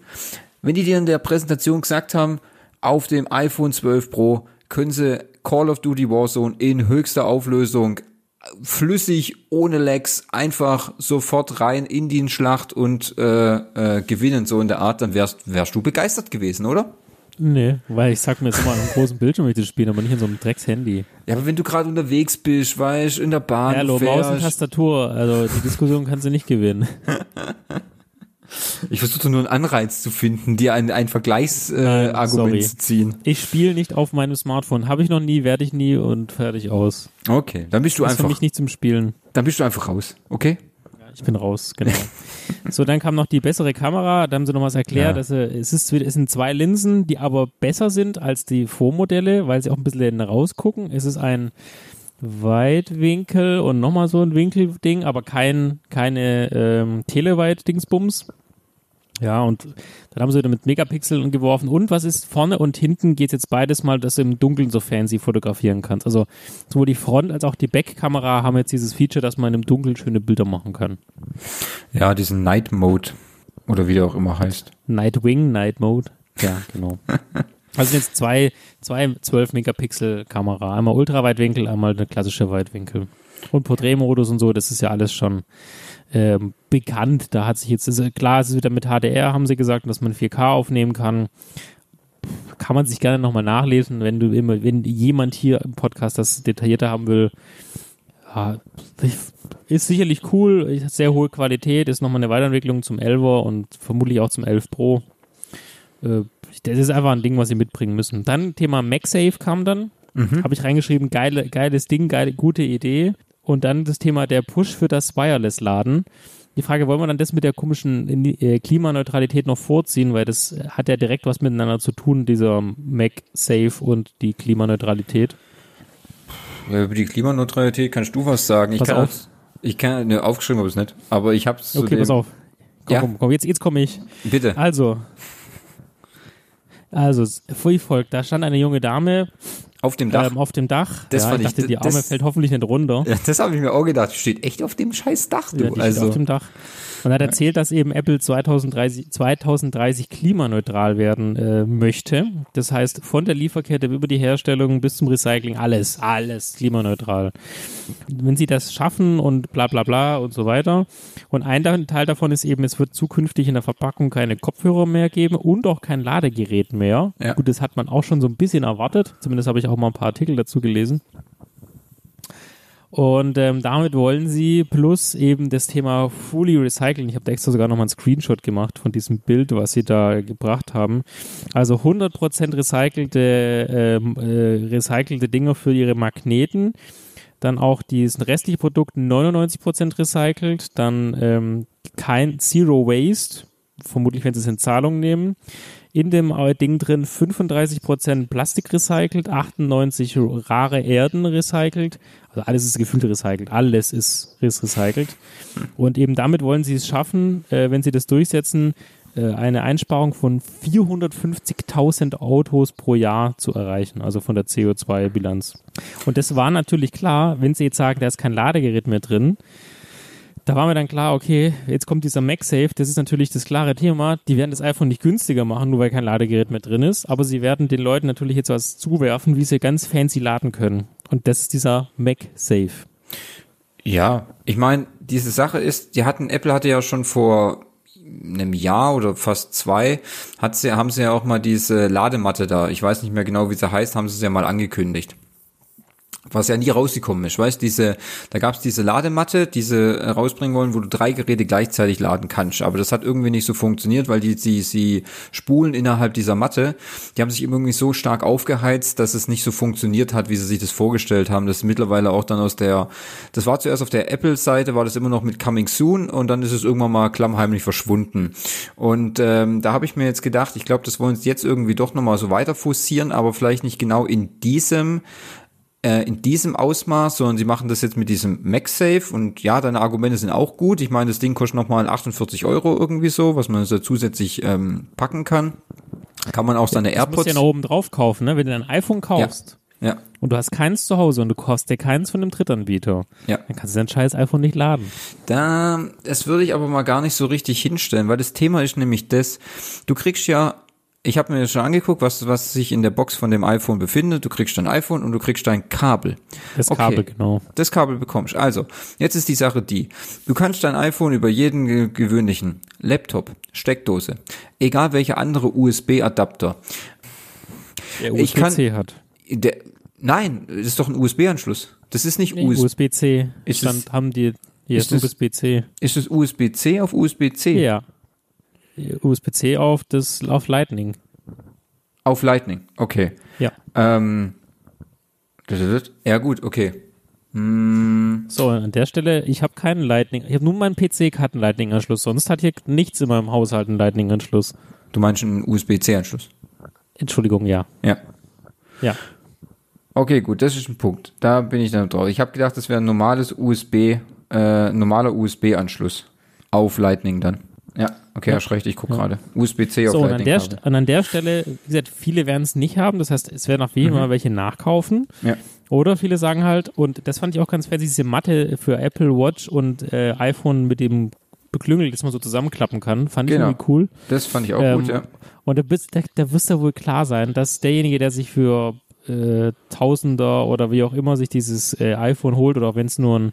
Wenn die dir in der Präsentation gesagt haben, auf dem iPhone 12 Pro können sie Call of Duty Warzone in höchster Auflösung flüssig, ohne Lags, einfach sofort rein in die Schlacht und äh, äh, gewinnen, so in der Art, dann wärst, wärst du begeistert gewesen, oder? Nee, weil ich sag mir jetzt immer an einem großen Bildschirm möchte ich spielen, aber nicht in so einem Drecks-Handy. Ja, aber wenn du gerade unterwegs bist, weißt in der Bahn. Hallo, Maus und Tastatur, also die Diskussion kannst du nicht gewinnen. Ich versuche nur einen Anreiz zu finden, dir ein, ein Vergleichsargument äh, zu ziehen. Ich spiele nicht auf meinem Smartphone. Habe ich noch nie, werde ich nie und fertig aus. Okay, dann bist du das einfach. Ist für mich nicht zum Spielen. Dann bist du einfach raus, okay? Ich bin raus, genau. so, dann kam noch die bessere Kamera. Da haben sie noch was erklärt. Ja. Dass, es, ist, es sind zwei Linsen, die aber besser sind als die Vormodelle, weil sie auch ein bisschen rausgucken. Es ist ein Weitwinkel und nochmal so ein Winkelding, aber kein, keine ähm, Teleweit-Dingsbums. Ja, und dann haben sie wieder mit Megapixeln geworfen. Und was ist vorne und hinten geht jetzt beides mal, dass du im Dunkeln so fancy fotografieren kannst. Also sowohl die Front- als auch die Backkamera haben jetzt dieses Feature, dass man im Dunkeln schöne Bilder machen kann. Ja, diesen Night Mode oder wie der auch immer heißt. Nightwing, Night Mode. Ja, genau. Also jetzt zwei, zwei 12 Megapixel Kamera. Einmal Ultraweitwinkel, einmal eine klassische Weitwinkel. Und Porträtmodus und so, das ist ja alles schon ähm, bekannt. Da hat sich jetzt, ist, klar, es ist wieder mit HDR, haben sie gesagt, dass man 4K aufnehmen kann. Kann man sich gerne nochmal nachlesen, wenn du immer, wenn jemand hier im Podcast das detaillierter haben will. Ja, ist sicherlich cool, sehr hohe Qualität, ist nochmal eine Weiterentwicklung zum 11er und vermutlich auch zum 11 Pro. Äh, das ist einfach ein Ding, was sie mitbringen müssen. Dann Thema MagSafe kam dann. Mhm. Habe ich reingeschrieben, geile, geiles Ding, geile, gute Idee. Und dann das Thema der Push für das Wireless-Laden. die Frage, wollen wir dann das mit der komischen äh, Klimaneutralität noch vorziehen, weil das hat ja direkt was miteinander zu tun, dieser MagSafe und die Klimaneutralität. Über die Klimaneutralität kannst du was sagen. Ich Pass kann, auf. ich kann, ne, aufgeschrieben habe ich es nicht, aber ich habe es Okay, pass auf. Komm, Ja. komm, komm, jetzt, jetzt komme ich. Bitte. Also, also, wie folgt, da stand eine junge Dame Auf dem Dach. ähm, auf dem Dach. Das ja, fand ich ich- dachte, die Arme das- fällt hoffentlich nicht runter. ja, das habe ich mir auch gedacht. Steht echt auf dem scheiß Dach, du. Ja, die steht also, auf dem Dach. Und hat erzählt, dass eben Apple 2030, 2030 klimaneutral werden äh, möchte. Das heißt, von der Lieferkette über die Herstellung bis zum Recycling, alles, alles klimaneutral. Wenn sie das schaffen und bla bla bla und so weiter. Und ein Teil davon ist eben, es wird zukünftig in der Verpackung keine Kopfhörer mehr geben und auch kein Ladegerät mehr. Ja. Gut, das hat man auch schon so ein bisschen erwartet. Zumindest habe ich auch mal ein paar Artikel dazu gelesen. Und ähm, damit wollen sie plus eben das Thema Fully Recycling. Ich habe da extra sogar nochmal einen Screenshot gemacht von diesem Bild, was sie da gebracht haben. Also 100% recycelte, ähm, äh, recycelte Dinger für ihre Magneten. Dann auch diesen restlichen Produkt 99% recycelt. Dann ähm, kein Zero Waste. Vermutlich, wenn sie es in Zahlung nehmen. In dem äh, Ding drin 35% Plastik recycelt, 98 rare Erden recycelt. Also alles ist gefühlt recycelt. Alles ist, ist recycelt. Und eben damit wollen sie es schaffen, äh, wenn sie das durchsetzen, äh, eine Einsparung von 450.000 Autos pro Jahr zu erreichen, also von der CO2-Bilanz. Und das war natürlich klar, wenn sie jetzt sagen, da ist kein Ladegerät mehr drin, da war mir dann klar, okay, jetzt kommt dieser MagSafe, das ist natürlich das klare Thema. Die werden das iPhone nicht günstiger machen, nur weil kein Ladegerät mehr drin ist, aber sie werden den Leuten natürlich jetzt was zuwerfen, wie sie ganz fancy laden können. Und das ist dieser MagSafe. Ja, ich meine, diese Sache ist, die hatten, Apple hatte ja schon vor einem Jahr oder fast zwei, hat sie, haben sie ja auch mal diese Ladematte da. Ich weiß nicht mehr genau, wie sie heißt, haben sie es ja mal angekündigt. Was ja nie rausgekommen ist, weißt diese, da gab's diese Ladematte, die sie äh, rausbringen wollen, wo du drei Geräte gleichzeitig laden kannst. Aber das hat irgendwie nicht so funktioniert, weil die, die, die Spulen innerhalb dieser Matte, die haben sich irgendwie so stark aufgeheizt, dass es nicht so funktioniert hat, wie sie sich das vorgestellt haben. Das ist mittlerweile auch dann aus der, das war zuerst auf der Apple-Seite, war das immer noch mit Coming Soon und dann ist es irgendwann mal klammheimlich verschwunden. Und ähm, da habe ich mir jetzt gedacht, ich glaube, das wollen sie jetzt irgendwie doch nochmal so weiter forcieren, aber vielleicht nicht genau in diesem äh, in diesem Ausmaß, sondern sie machen das jetzt mit diesem MagSafe und ja, deine Argumente sind auch gut. Ich meine, das Ding kostet nochmal 48 Euro irgendwie so, was man so zusätzlich ähm, packen kann. Kann man auch seine Das musst AirPods. du ja noch oben drauf kaufen, ne? Wenn du ein iPhone kaufst ja, und du hast keins zu Hause und du kaufst dir keins von dem Drittanbieter, ja. dann kannst du dein scheiß iPhone nicht laden. Da, das würde ich aber mal gar nicht so richtig hinstellen, weil das Thema ist nämlich das, du kriegst ja, ich habe mir schon angeguckt, was, was sich in der Box von dem iPhone befindet. Du kriegst dein iPhone und du kriegst dein Kabel. Das Okay. Kabel, genau. Das Kabel bekommst. Also, jetzt ist die Sache die. Du kannst dein iPhone über jeden ge- gewöhnlichen Laptop, Steckdose, egal welcher andere USB-Adapter, Der Ich kann- USB-C hat. der, nein, das ist doch ein USB-Anschluss. Das ist nicht Nee, USB. USB-C. Ist Stand, es- haben die, hier ist USB-C. Ist es USB-C auf USB-C? Ja. USB-C auf das, auf Lightning. Auf Lightning. Okay. Ja. Ähm, ja gut, okay. So, an der Stelle, ich habe keinen Lightning. Ich habe nur meinen PC hat einen Lightning-Anschluss. Sonst hat hier nichts in meinem Haushalt einen Lightning-Anschluss. Du meinst einen USB-C-Anschluss? Entschuldigung, ja. Ja. Ja. Okay, gut, das ist ein Punkt. Da bin ich dann drauf. Ich habe gedacht, das wäre ein normales USB, äh, normaler USB-Anschluss auf Lightning dann. Ja, okay, hast recht, ich guck gerade. USB-C auf So, und an der, und an der Stelle, wie gesagt, viele werden es nicht haben. Das heißt, es werden auf jeden Fall welche nachkaufen. Ja. Oder viele sagen halt, und das fand ich auch ganz fancy, diese Matte für Apple Watch und äh, iPhone mit dem Beklüngel, das man so zusammenklappen kann, fand ich Genau. irgendwie cool. Das fand ich auch Ähm, gut, ja. Und da, bist, da, da wirst du wohl klar sein, dass derjenige, der sich für äh, Tausender oder wie auch immer sich dieses äh, iPhone holt, oder auch wenn es nur ein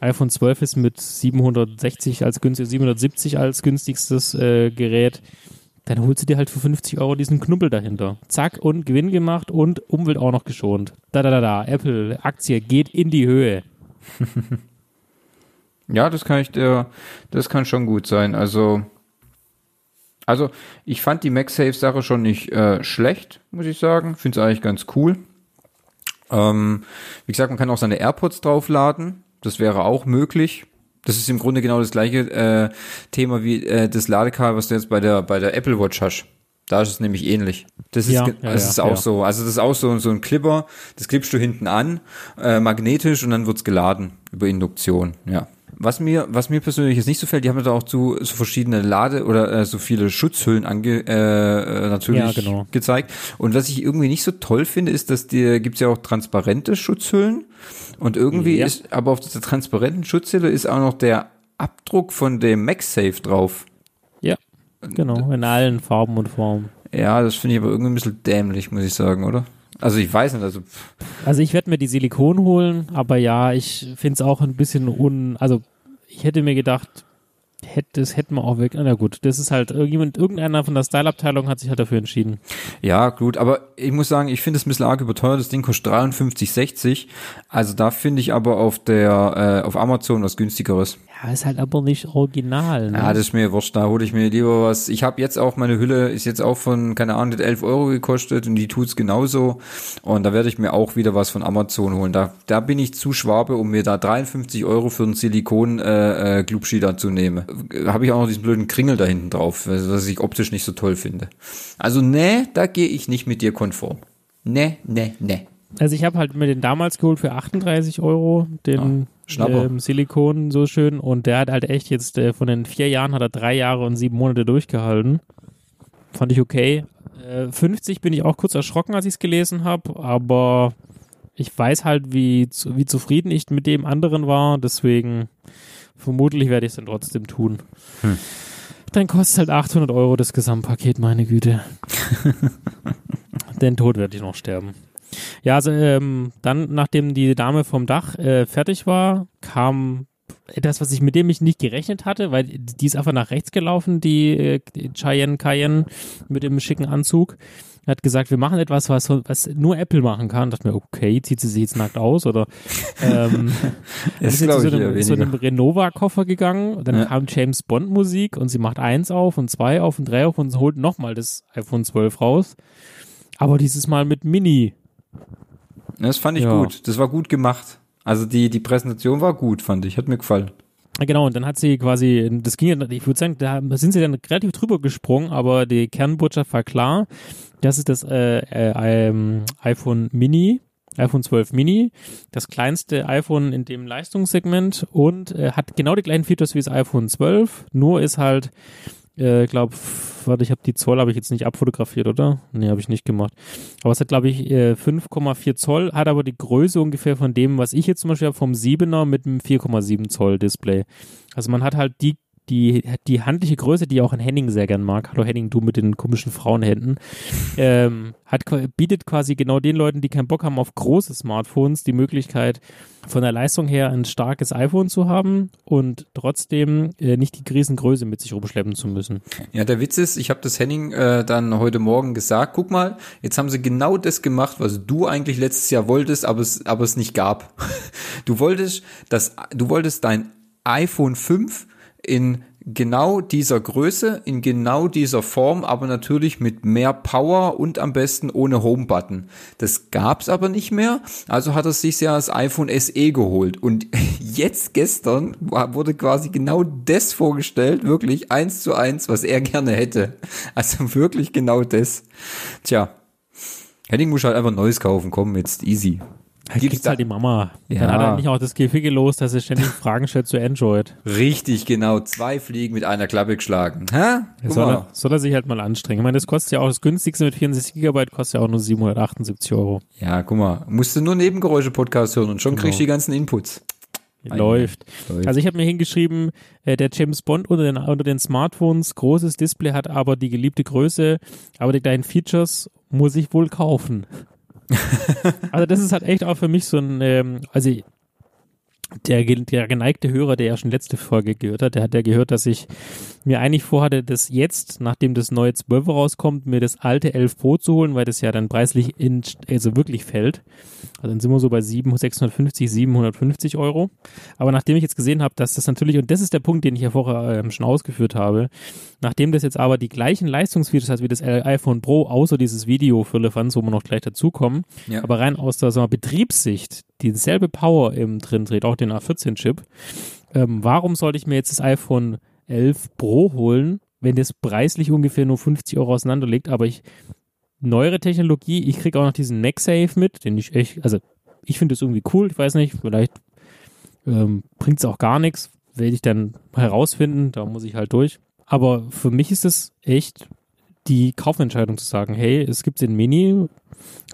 iPhone 12 ist mit 760 als günstig, 770 als günstigstes äh, Gerät, dann holst du dir halt für 50 Euro diesen Knubbel dahinter. Zack, und Gewinn gemacht und Umwelt auch noch geschont. Da, da, da, da. Apple, Aktie geht in die Höhe. Ja, das kann ich dir, das kann schon gut sein. Also, also ich fand die MagSafe-Sache schon nicht äh, schlecht, muss ich sagen. Finde es eigentlich ganz cool. Ähm, wie gesagt, man kann auch seine AirPods draufladen. Das wäre auch möglich. Das ist im Grunde genau das gleiche äh, Thema wie äh, das Ladekabel, was du jetzt bei der bei der Apple Watch hast. Da ist es nämlich ähnlich. Das ist, Ja, ja, das ja, ist auch ja. so. Also das ist auch so, so ein Clipper, das klippst du hinten an, äh, magnetisch und dann wird's geladen über Induktion. Ja. Was mir, was mir persönlich jetzt nicht so fällt, die haben da auch zu so verschiedene Lade oder äh, so viele Schutzhüllen ange, äh, äh, natürlich Ja, genau. gezeigt. Und was ich irgendwie nicht so toll finde, ist, dass die gibt's ja auch transparente Schutzhüllen. Und irgendwie Ja. ist, aber auf dieser transparenten Schutzhülle ist auch noch der Abdruck von dem MagSafe drauf. Ja, genau, in allen Farben und Formen. Ja, das finde ich aber irgendwie ein bisschen dämlich, muss ich sagen, oder? Also ich weiß nicht, also Also ich werde mir die Silikon holen, aber ja, ich finde es auch ein bisschen un... Also ich hätte mir gedacht, hätte, das hätten wir auch wirklich... Na gut, das ist halt irgendjemand, irgendeiner von der Style-Abteilung hat sich halt dafür entschieden. ja, gut, aber ich muss sagen, ich finde es ein bisschen arg überteuert. Das Ding kostet 53,60. Also da finde ich aber auf der äh, auf Amazon was günstigeres. Ja, ist halt aber nicht original. Ne? Ja, das ist mir wurscht, da hole ich mir lieber was. Ich habe jetzt auch, meine Hülle ist jetzt auch von, keine Ahnung, die hat 11 Euro gekostet und die tut's genauso. Und da werde ich mir auch wieder was von Amazon holen. Da, da bin ich zu schwabe, um mir da 53 Euro für einen Silikon äh, äh, dazu nehme. Habe ich auch noch diesen blöden Kringel da hinten drauf, was ich optisch nicht so toll finde. Also nee, da gehe ich nicht mit dir konform. Nee, nee, nee. Also ich habe halt mir den damals geholt für 38 Euro, den Schnapper. ähm, Silikon so schön und der hat halt echt jetzt äh, von den vier Jahren hat er drei Jahre und sieben Monate durchgehalten. Fand ich okay. Äh, 50 bin ich auch kurz erschrocken, als ich es gelesen habe, aber ich weiß halt, wie, wie zufrieden ich mit dem anderen war, deswegen vermutlich werde ich es dann trotzdem tun. Hm. Dann kostet halt 800 Euro das Gesamtpaket, meine Güte. Den Tod werde ich noch sterben. Ja, also ähm, dann, nachdem die Dame vom Dach äh, fertig war, kam das, was ich mit dem ich nicht gerechnet hatte, weil die ist einfach nach rechts gelaufen, die, äh, Cheyenne Cayenne mit dem schicken Anzug. Hat gesagt, wir machen etwas, was, was nur Apple machen kann. Dachte mir, okay, zieht sie sich jetzt nackt aus oder ähm, ist glaube zu so einem, so einem Renova-Koffer gegangen und dann Ja. kam James Bond Musik und sie macht eins auf und zwei auf und drei auf und holt nochmal das iPhone 12 raus. Aber dieses Mal mit Mini. Das fand ich Ja. gut. Das war gut gemacht. Also die, die Präsentation war gut, fand ich. Hat mir gefallen. Genau, und dann hat sie quasi, das ging, ja- ich würde sagen, da sind sie dann relativ drüber gesprungen, aber die Kernbotschaft war klar. Das ist das äh, äh, ähm, iPhone Mini, iPhone 12 Mini, das kleinste iPhone in dem Leistungssegment und äh, hat genau die gleichen Features wie das iPhone 12, nur ist halt, äh, glaube, warte, ich habe die Zoll habe ich jetzt nicht abfotografiert, oder? Nee, habe ich nicht gemacht. Aber es hat, glaube ich, äh, 5,4 Zoll, hat aber die Größe ungefähr von dem, was ich jetzt zum Beispiel habe, vom 7er mit einem 4,7 Zoll Display. Also man hat halt die, die, die handliche Größe, die auch ein Henning sehr gern mag. Hallo Henning, du mit den komischen Frauenhänden. Ähm, hat, bietet quasi genau den Leuten, die keinen Bock haben auf große Smartphones, die Möglichkeit, von der Leistung her ein starkes iPhone zu haben und trotzdem äh, nicht die Riesengröße mit sich rumschleppen zu müssen. Ja, der Witz ist, ich habe das Henning äh, dann heute Morgen gesagt, guck mal, jetzt haben sie genau das gemacht, was du eigentlich letztes Jahr wolltest, aber es, aber es nicht gab. Du wolltest das, du wolltest dein iPhone 5 in genau dieser Größe, in genau dieser Form, aber natürlich mit mehr Power und am besten ohne Home-Button. Das gab's aber nicht mehr, also hat er sich ja das iPhone SE geholt und jetzt gestern wurde quasi genau das vorgestellt, wirklich eins zu eins, was er gerne hätte. Also wirklich genau das. Tja, Henning muss halt einfach Neues kaufen, komm, jetzt easy. Halt Gibt's halt die Mama. Ja. Dann hat er nicht auch das Geficke los, dass er ständig Fragen stellt zu Android. Richtig, genau. Zwei Fliegen mit einer Klappe geschlagen. Hä? Soll er, soll er sich halt mal anstrengen. Ich meine, das kostet ja auch, das günstigste mit 64 Gigabyte kostet ja auch nur 778 Euro. Ja, guck mal. Musst du nur Nebengeräusche-Podcast hören und schon Genau. kriegst du die ganzen Inputs. Läuft. Läuft. Also ich habe mir hingeschrieben, äh, der James Bond unter den, unter den Smartphones, großes Display hat aber die geliebte Größe, aber die kleinen Features muss ich wohl kaufen. also das ist halt echt auch für mich so ein, ähm, also der, der geneigte Hörer, der ja schon letzte Folge gehört hat, der hat ja gehört, dass ich mir eigentlich vorhatte, das jetzt, nachdem das neue 12 rauskommt, mir das alte 11 Pro zu holen, weil das ja dann preislich in, also wirklich fällt. Also dann sind wir so bei 7, 650, 750 Euro. Aber nachdem ich jetzt gesehen habe, dass das natürlich, und das ist der Punkt, den ich ja vorher ähm, schon ausgeführt habe, nachdem das jetzt aber die gleichen Leistungsfeatures hat wie das iPhone Pro, außer dieses Video für Lefanz, wo wir noch gleich dazukommen, Ja. aber rein aus der sagen wir, Betriebssicht dieselbe Power im drin dreht, auch den A14-Chip, ähm, warum sollte ich mir jetzt das iPhone 11 Pro holen, wenn das preislich ungefähr nur 50 Euro auseinander liegt, aber ich neuere Technologie, ich kriege auch noch diesen MagSafe mit, den ich echt, also ich finde das irgendwie cool, ich weiß nicht, vielleicht ähm, bringt es auch gar nichts, werde ich dann herausfinden, da muss ich halt durch. Aber für mich ist es echt die Kaufentscheidung zu sagen, hey, es gibt den Mini,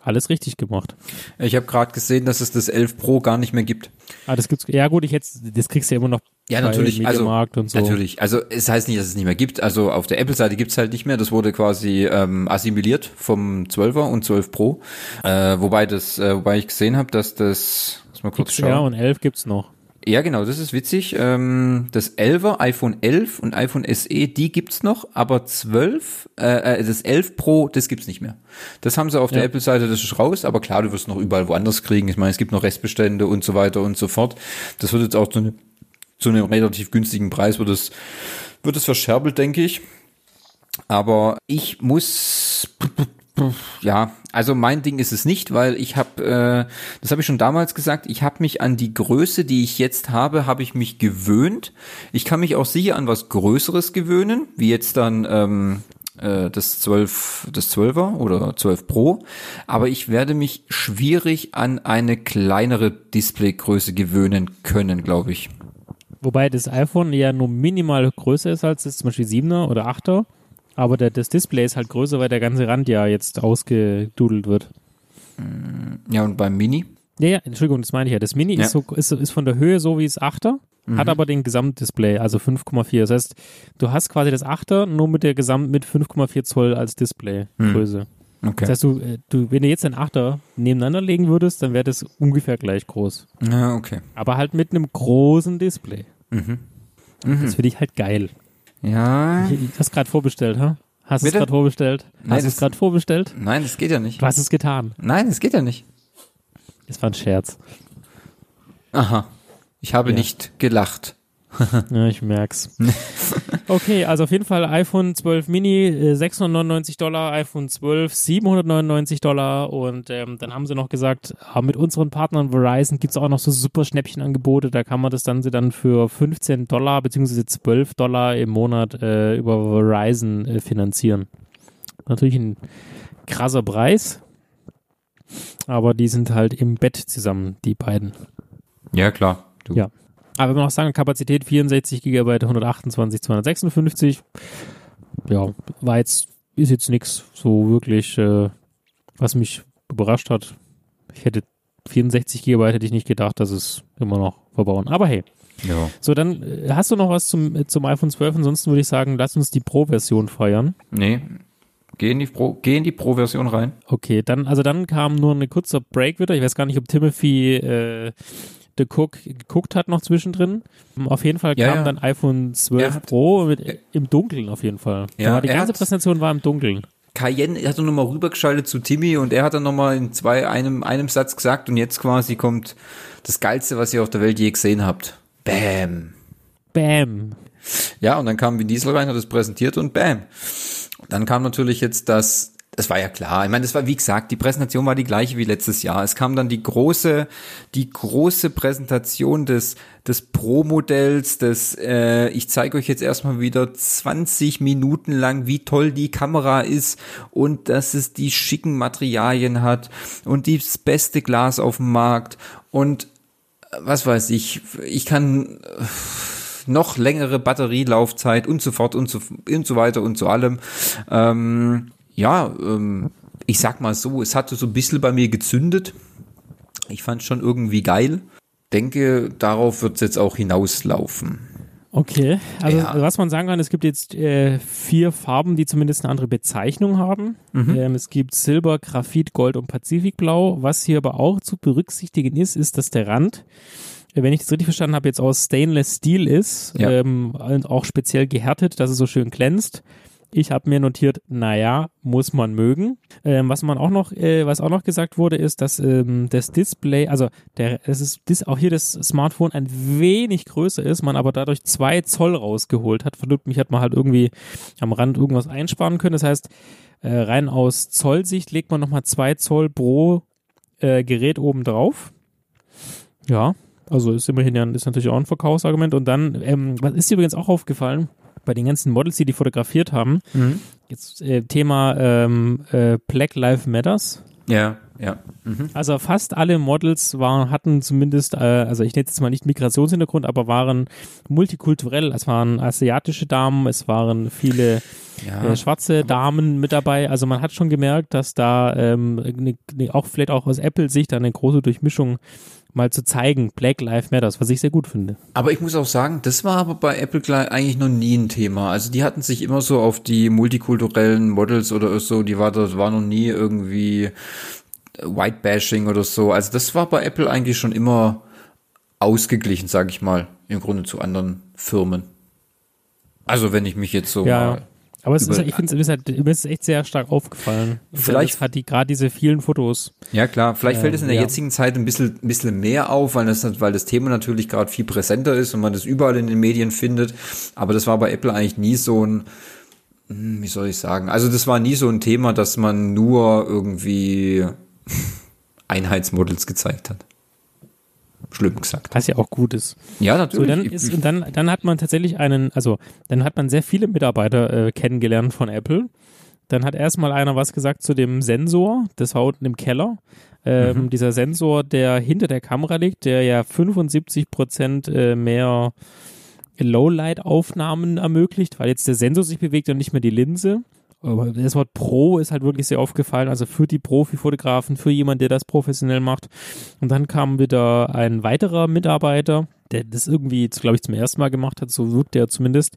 alles richtig gemacht. Ich habe gerade gesehen, dass es das 11 Pro gar nicht mehr gibt. Ah, das gibt's. Ja gut, ich jetzt, das kriegst du ja immer noch. Ja, natürlich. Also so. natürlich. Also es heißt nicht, dass es nicht mehr gibt. Also auf der Apple-Seite gibt's halt nicht mehr. Das wurde quasi ähm, assimiliert vom 12er und 12 Pro. Äh, wobei das, äh, wobei ich gesehen habe, dass das, mal kurz XR schauen. und 11 gibt's noch. Ja, genau, das ist witzig. Ähm, das 11er, iPhone 11 und iPhone SE, die gibt's noch, aber 12, äh, äh, das 11 Pro, das gibt's nicht mehr. Das haben sie auf der Ja. Apple-Seite, das ist raus, aber klar, du wirst noch überall woanders kriegen. Ich meine, es gibt noch Restbestände und so weiter und so fort. Das wird jetzt auch zu, ne, zu einem relativ günstigen Preis, wird es, wird es verscherbelt, denke ich. Aber ich muss, ja, also mein Ding ist es nicht, weil ich habe, äh, das habe ich schon damals gesagt, ich habe mich an die Größe, die ich jetzt habe, habe ich mich gewöhnt. Ich kann mich auch sicher an was Größeres gewöhnen, wie jetzt dann ähm, äh, das 12, das 12er oder 12 Pro. Aber ich werde mich schwierig an eine kleinere Displaygröße gewöhnen können, glaube ich. Wobei das iPhone ja nur minimal größer ist als das zum Beispiel 7er oder 8er. Aber der, das Display ist halt größer, weil der ganze Rand ja jetzt ausgedudelt wird. Ja, und beim Mini? Ja, ja, Entschuldigung, das meine ich ja. Das Mini Ja. ist, so, ist, ist von der Höhe so wie das 8er, hat aber den Gesamtdisplay, also 5,4. Das heißt, du hast quasi das 8er nur mit der Gesamt mit 5,4 Zoll als Displaygröße. Okay. Das heißt, du, äh, du, wenn du jetzt ein 8er nebeneinander legen würdest, dann wäre das ungefähr gleich groß. ja, okay. Aber halt mit einem großen Display. Mhm. Das finde ich halt geil. Ja. Ich, ich hast gerade vorbestellt, ha? Hast du es gerade vorbestellt? Nein, Hast du es gerade vorbestellt? Nein, das geht ja nicht. Du hast es getan. Nein, das geht ja nicht. Das war ein Scherz. Aha. Ich habe Ja. nicht gelacht. Ja, ich merk's. Okay, also auf jeden Fall iPhone 12 Mini äh, 699 Dollar, iPhone 12 799 Dollar und ähm, dann haben sie noch gesagt, ah, mit unseren Partnern Verizon gibt's auch noch so super Schnäppchenangebote, da kann man das dann sie dann für 15 Dollar beziehungsweise 12 Dollar im Monat äh, über Verizon äh, finanzieren. Natürlich ein krasser Preis, aber die sind halt im Bett zusammen, die beiden. Ja, klar. Du. Ja. Aber wenn wir noch sagen, Kapazität 64 GB, 128, 256. Ja, war jetzt, ist jetzt nichts so wirklich, äh, was mich überrascht hat. Ich hätte 64 GB hätte ich nicht gedacht, dass es immer noch verbauen. Aber hey. Ja. So, dann äh, hast du noch was zum, äh, zum iPhone 12? Ansonsten würde ich sagen, lass uns die Pro-Version feiern. Nee. Geh in die Pro, geh in die Pro-Version rein. Okay, dann, also dann kam nur ein kurzer Break wieder. Ich weiß gar nicht, ob Timothy äh, The Cook geguckt hat noch zwischendrin. Auf jeden Fall Ja, kam ja. dann iPhone 12 Er hat- Pro mit, im Dunkeln auf jeden Fall. Ja, die er ganze hat- Präsentation war im Dunkeln. Cayenne hat er nochmal rübergeschaltet zu Timmy und er hat dann nochmal in zwei, einem, einem Satz gesagt und jetzt quasi kommt das Geilste, was ihr auf der Welt je gesehen habt. Bam. Bam. Ja, und dann kam Vin Diesel rein, hat es präsentiert und bam. Dann kam natürlich jetzt das, das war ja klar. Ich meine, das war, wie gesagt, die Präsentation war die gleiche wie letztes Jahr. Es kam dann die große, die große Präsentation des, des Pro-Modells, des, äh, ich zeige euch jetzt erstmal wieder 20 Minuten lang, wie toll die Kamera ist und dass es die schicken Materialien hat und das beste Glas auf dem Markt und äh, was weiß ich, ich kann noch längere Batterielaufzeit und so fort und so, und so weiter und so allem. Ähm, ja, ähm, ich sag mal so, es hatte so ein bisschen bei mir gezündet. Ich fand schon irgendwie geil. Denke, darauf wird es jetzt auch hinauslaufen. Okay, also Ja. was man sagen kann, es gibt jetzt äh, vier Farben, die zumindest eine andere Bezeichnung haben. Mhm. Ähm, es gibt Silber, Graphit, Gold und Pazifikblau. Was hier aber auch zu berücksichtigen ist, ist, dass der Rand, äh, wenn ich das richtig verstanden habe, jetzt aus Stainless Steel ist, Ja. ähm, und auch speziell gehärtet, dass es so schön glänzt. Ich habe mir notiert, naja, muss man mögen. Ähm, was man auch noch, äh, was auch noch gesagt wurde, ist, dass ähm, das Display, also der, es ist auch hier das Smartphone ein wenig größer ist, man aber dadurch zwei Zoll rausgeholt hat. Verdammt, mich hat man halt irgendwie am Rand irgendwas einsparen können. Das heißt, äh, rein aus Zollsicht legt man nochmal zwei Zoll pro äh, Gerät oben drauf. Ja, Also ist immerhin ja ist natürlich auch ein Verkaufsargument. Und dann, ähm, was ist dir übrigens auch aufgefallen? Bei den ganzen Models, die die fotografiert haben, Mhm. jetzt äh, Thema ähm, äh, Black Lives Matters. Ja, ja. Mhm. Also fast alle Models waren, hatten zumindest, äh, also ich nenne es jetzt mal nicht Migrationshintergrund, aber waren multikulturell. Es waren asiatische Damen, es waren viele Ja. äh, schwarze Damen mit dabei. Also man hat schon gemerkt, dass da ähm, ne, ne, auch vielleicht auch aus Apple-Sicht eine große Durchmischung mal zu zeigen, Black Lives Matters, was ich sehr gut finde. Aber ich muss auch sagen, das war aber bei Apple eigentlich noch nie ein Thema. Also die hatten sich immer so auf die multikulturellen Models oder so, die war das war noch nie irgendwie White Bashing oder so. Also das war bei Apple eigentlich schon immer ausgeglichen, sage ich mal, im Grunde zu anderen Firmen. Also wenn ich mich jetzt so Ja, mal aber es ist, Über- ich finde es ist halt, mir ist echt sehr stark aufgefallen. Vielleicht- hat die gerade diese vielen Fotos. Ja, klar. Vielleicht fällt es in der Ähm, ja. jetzigen Zeit ein bisschen, ein bisschen mehr auf, weil das, weil das Thema natürlich gerade viel präsenter ist und man das überall in den Medien findet. Aber das war bei Apple eigentlich nie so ein, hm, wie soll ich sagen? Also das war nie so ein Thema, dass man nur irgendwie Einheitsmodels gezeigt hat. Schlimm gesagt. Was ja auch gut ist. Ja, So, natürlich. dann Ich- ist, und dann, dann hat man tatsächlich einen, also dann hat man sehr viele Mitarbeiter äh, kennengelernt von Apple. Dann hat erstmal einer was gesagt zu dem Sensor, das war unten im Keller. Ähm, Mhm. Dieser Sensor, der hinter der Kamera liegt, der ja 75 Prozent äh, mehr Lowlight-Aufnahmen ermöglicht, weil jetzt der Sensor sich bewegt und nicht mehr die Linse. Das Wort Pro ist halt wirklich sehr aufgefallen, also für die Profifotografen, für jemanden, der das professionell macht. Und dann kam wieder ein weiterer Mitarbeiter, der das irgendwie, glaube ich, zum ersten Mal gemacht hat, so wirkt der zumindest,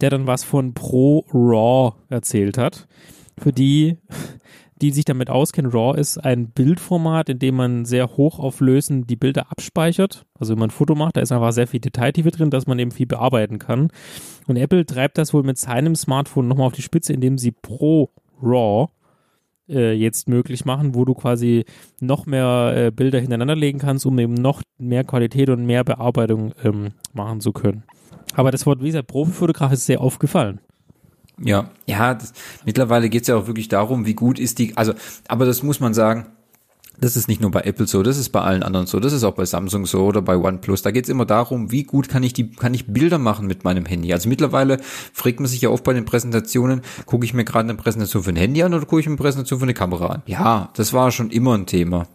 der dann was von Pro Raw erzählt hat. Für die, die sich damit auskennen, RAW ist ein Bildformat, in dem man sehr hochauflösend die Bilder abspeichert. Also wenn man ein Foto macht, da ist einfach sehr viel Detailtiefe drin, dass man eben viel bearbeiten kann. Und Apple treibt das wohl mit seinem Smartphone nochmal auf die Spitze, indem sie Pro RAW äh, jetzt möglich machen, wo du quasi noch mehr äh, Bilder hintereinander legen kannst, um eben noch mehr Qualität und mehr Bearbeitung ähm, machen zu können. Aber das Wort, wie gesagt, Profifotograf ist sehr aufgefallen. Ja, ja, das, mittlerweile geht's ja auch wirklich darum, wie gut ist die, also, aber das muss man sagen, das ist nicht nur bei Apple so, das ist bei allen anderen so, das ist auch bei Samsung so oder bei OnePlus. Da geht's immer darum, wie gut kann ich die, kann ich Bilder machen mit meinem Handy. Also mittlerweile fragt man sich ja oft bei den Präsentationen, gucke ich mir gerade eine Präsentation für ein Handy an oder gucke ich mir eine Präsentation für eine Kamera an? Ja, das war schon immer ein Thema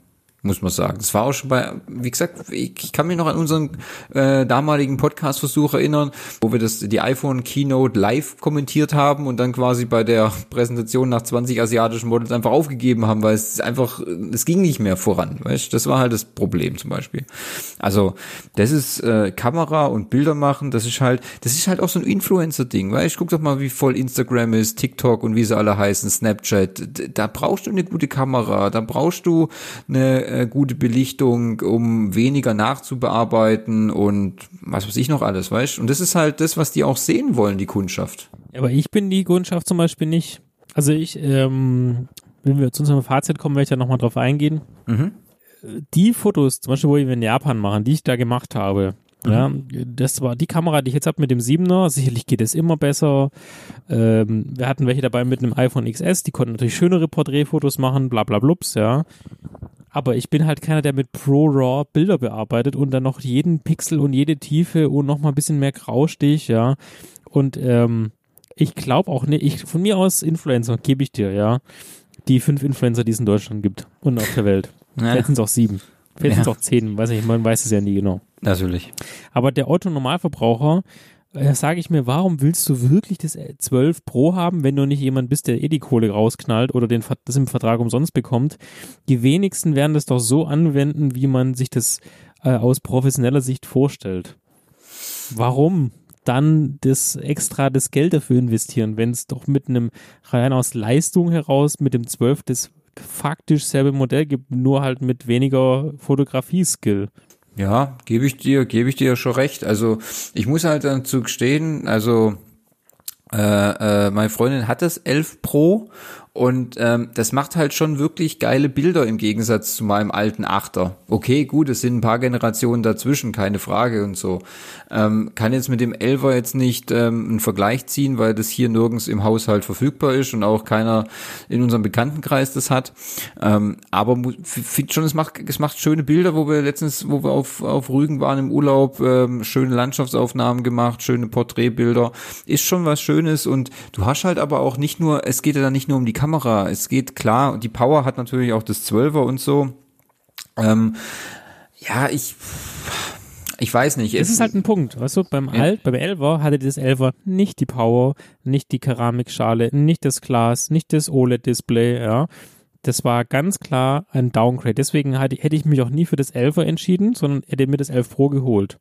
muss man sagen. Das war auch schon bei, wie gesagt, ich, kann mich noch an unseren äh, damaligen Podcast-Versuch erinnern, wo wir das die iPhone Keynote live kommentiert haben und dann quasi bei der Präsentation nach 20 asiatischen Models einfach aufgegeben haben, weil es einfach, es ging nicht mehr voran. Weißt? Das war halt das Problem zum Beispiel. Also das ist äh, Kamera und Bilder machen, das ist halt, das ist halt auch so ein Influencer-Ding. Weißt? Guck doch mal, wie voll Instagram ist, TikTok und wie sie alle heißen, Snapchat. Da brauchst du eine gute Kamera, da brauchst du eine äh, gute Belichtung, um weniger nachzubearbeiten und was weiß ich noch alles, weißt? Und das ist halt das, was die auch sehen wollen, die Kundschaft. Aber ich bin die Kundschaft zum Beispiel nicht. Also ich, ähm, wenn wir zu unserem Fazit kommen, werde ich da nochmal drauf eingehen. Mhm. Die Fotos, zum Beispiel, wo wir in Japan machen, die ich da gemacht habe, ja, das war die Kamera, die ich jetzt habe mit dem 7er. Sicherlich geht es immer besser. Ähm, wir hatten welche dabei mit einem iPhone XS, die konnten natürlich schönere Porträtfotos machen, bla bla blups, ja. Aber ich bin halt keiner, der mit Pro RAW Bilder bearbeitet und dann noch jeden Pixel und jede Tiefe und noch mal ein bisschen mehr Graustich, ja. Und ähm, ich glaube auch nicht, ich, von mir aus Influencer, gebe ich dir, ja. Die fünf Influencer, die es in Deutschland gibt und auf der Welt. Vielleicht sind es auch sieben. Vielleicht Ja. sind es auch zehn, weiß nicht, man weiß es ja nie genau. Natürlich. Aber der Otto-Normalverbraucher, äh, sage ich mir, warum willst du wirklich das 12 Pro haben, wenn du nicht jemand bist, der eh die Kohle rausknallt oder den, das im Vertrag umsonst bekommt? Die wenigsten werden das doch so anwenden, wie man sich das äh, aus professioneller Sicht vorstellt. Warum dann das extra das Geld dafür investieren, wenn es doch mit einem rein aus Leistung heraus mit dem 12 das faktisch selbe Modell gibt, nur halt mit weniger Fotografie-Skill? Ja, gebe ich dir, gebe ich dir schon recht. Also ich muss halt dazu gestehen, also äh, äh, meine Freundin hat das 11 Pro Und ähm, das macht halt schon wirklich geile Bilder im Gegensatz zu meinem alten Achter. Okay, gut, es sind ein paar Generationen dazwischen, keine Frage und so. Ähm, kann jetzt mit dem Elfer jetzt nicht ähm, einen Vergleich ziehen, weil das hier nirgends im Haushalt verfügbar ist und auch keiner in unserem Bekanntenkreis das hat. Ähm, aber finde schon, es macht, es macht schöne Bilder, wo wir letztens, wo wir auf, auf Rügen waren im Urlaub, ähm, schöne Landschaftsaufnahmen gemacht, schöne Porträtbilder. Ist schon was Schönes und du hast halt aber auch nicht nur, es geht ja dann nicht nur um die Kamera. Es geht klar, die Power hat natürlich auch das 12er und so. Ähm, ja, ich, ich weiß nicht. Es ist halt ein Punkt, weißt du, beim ja. Alt, beim Elver hatte das Elver nicht die Power, nicht die Keramikschale, nicht das Glas, nicht das OLED-Display, ja. Das war ganz klar ein Downgrade. Deswegen hatte, hätte ich mich auch nie für das 11er entschieden, sondern hätte mir das 11 Pro geholt.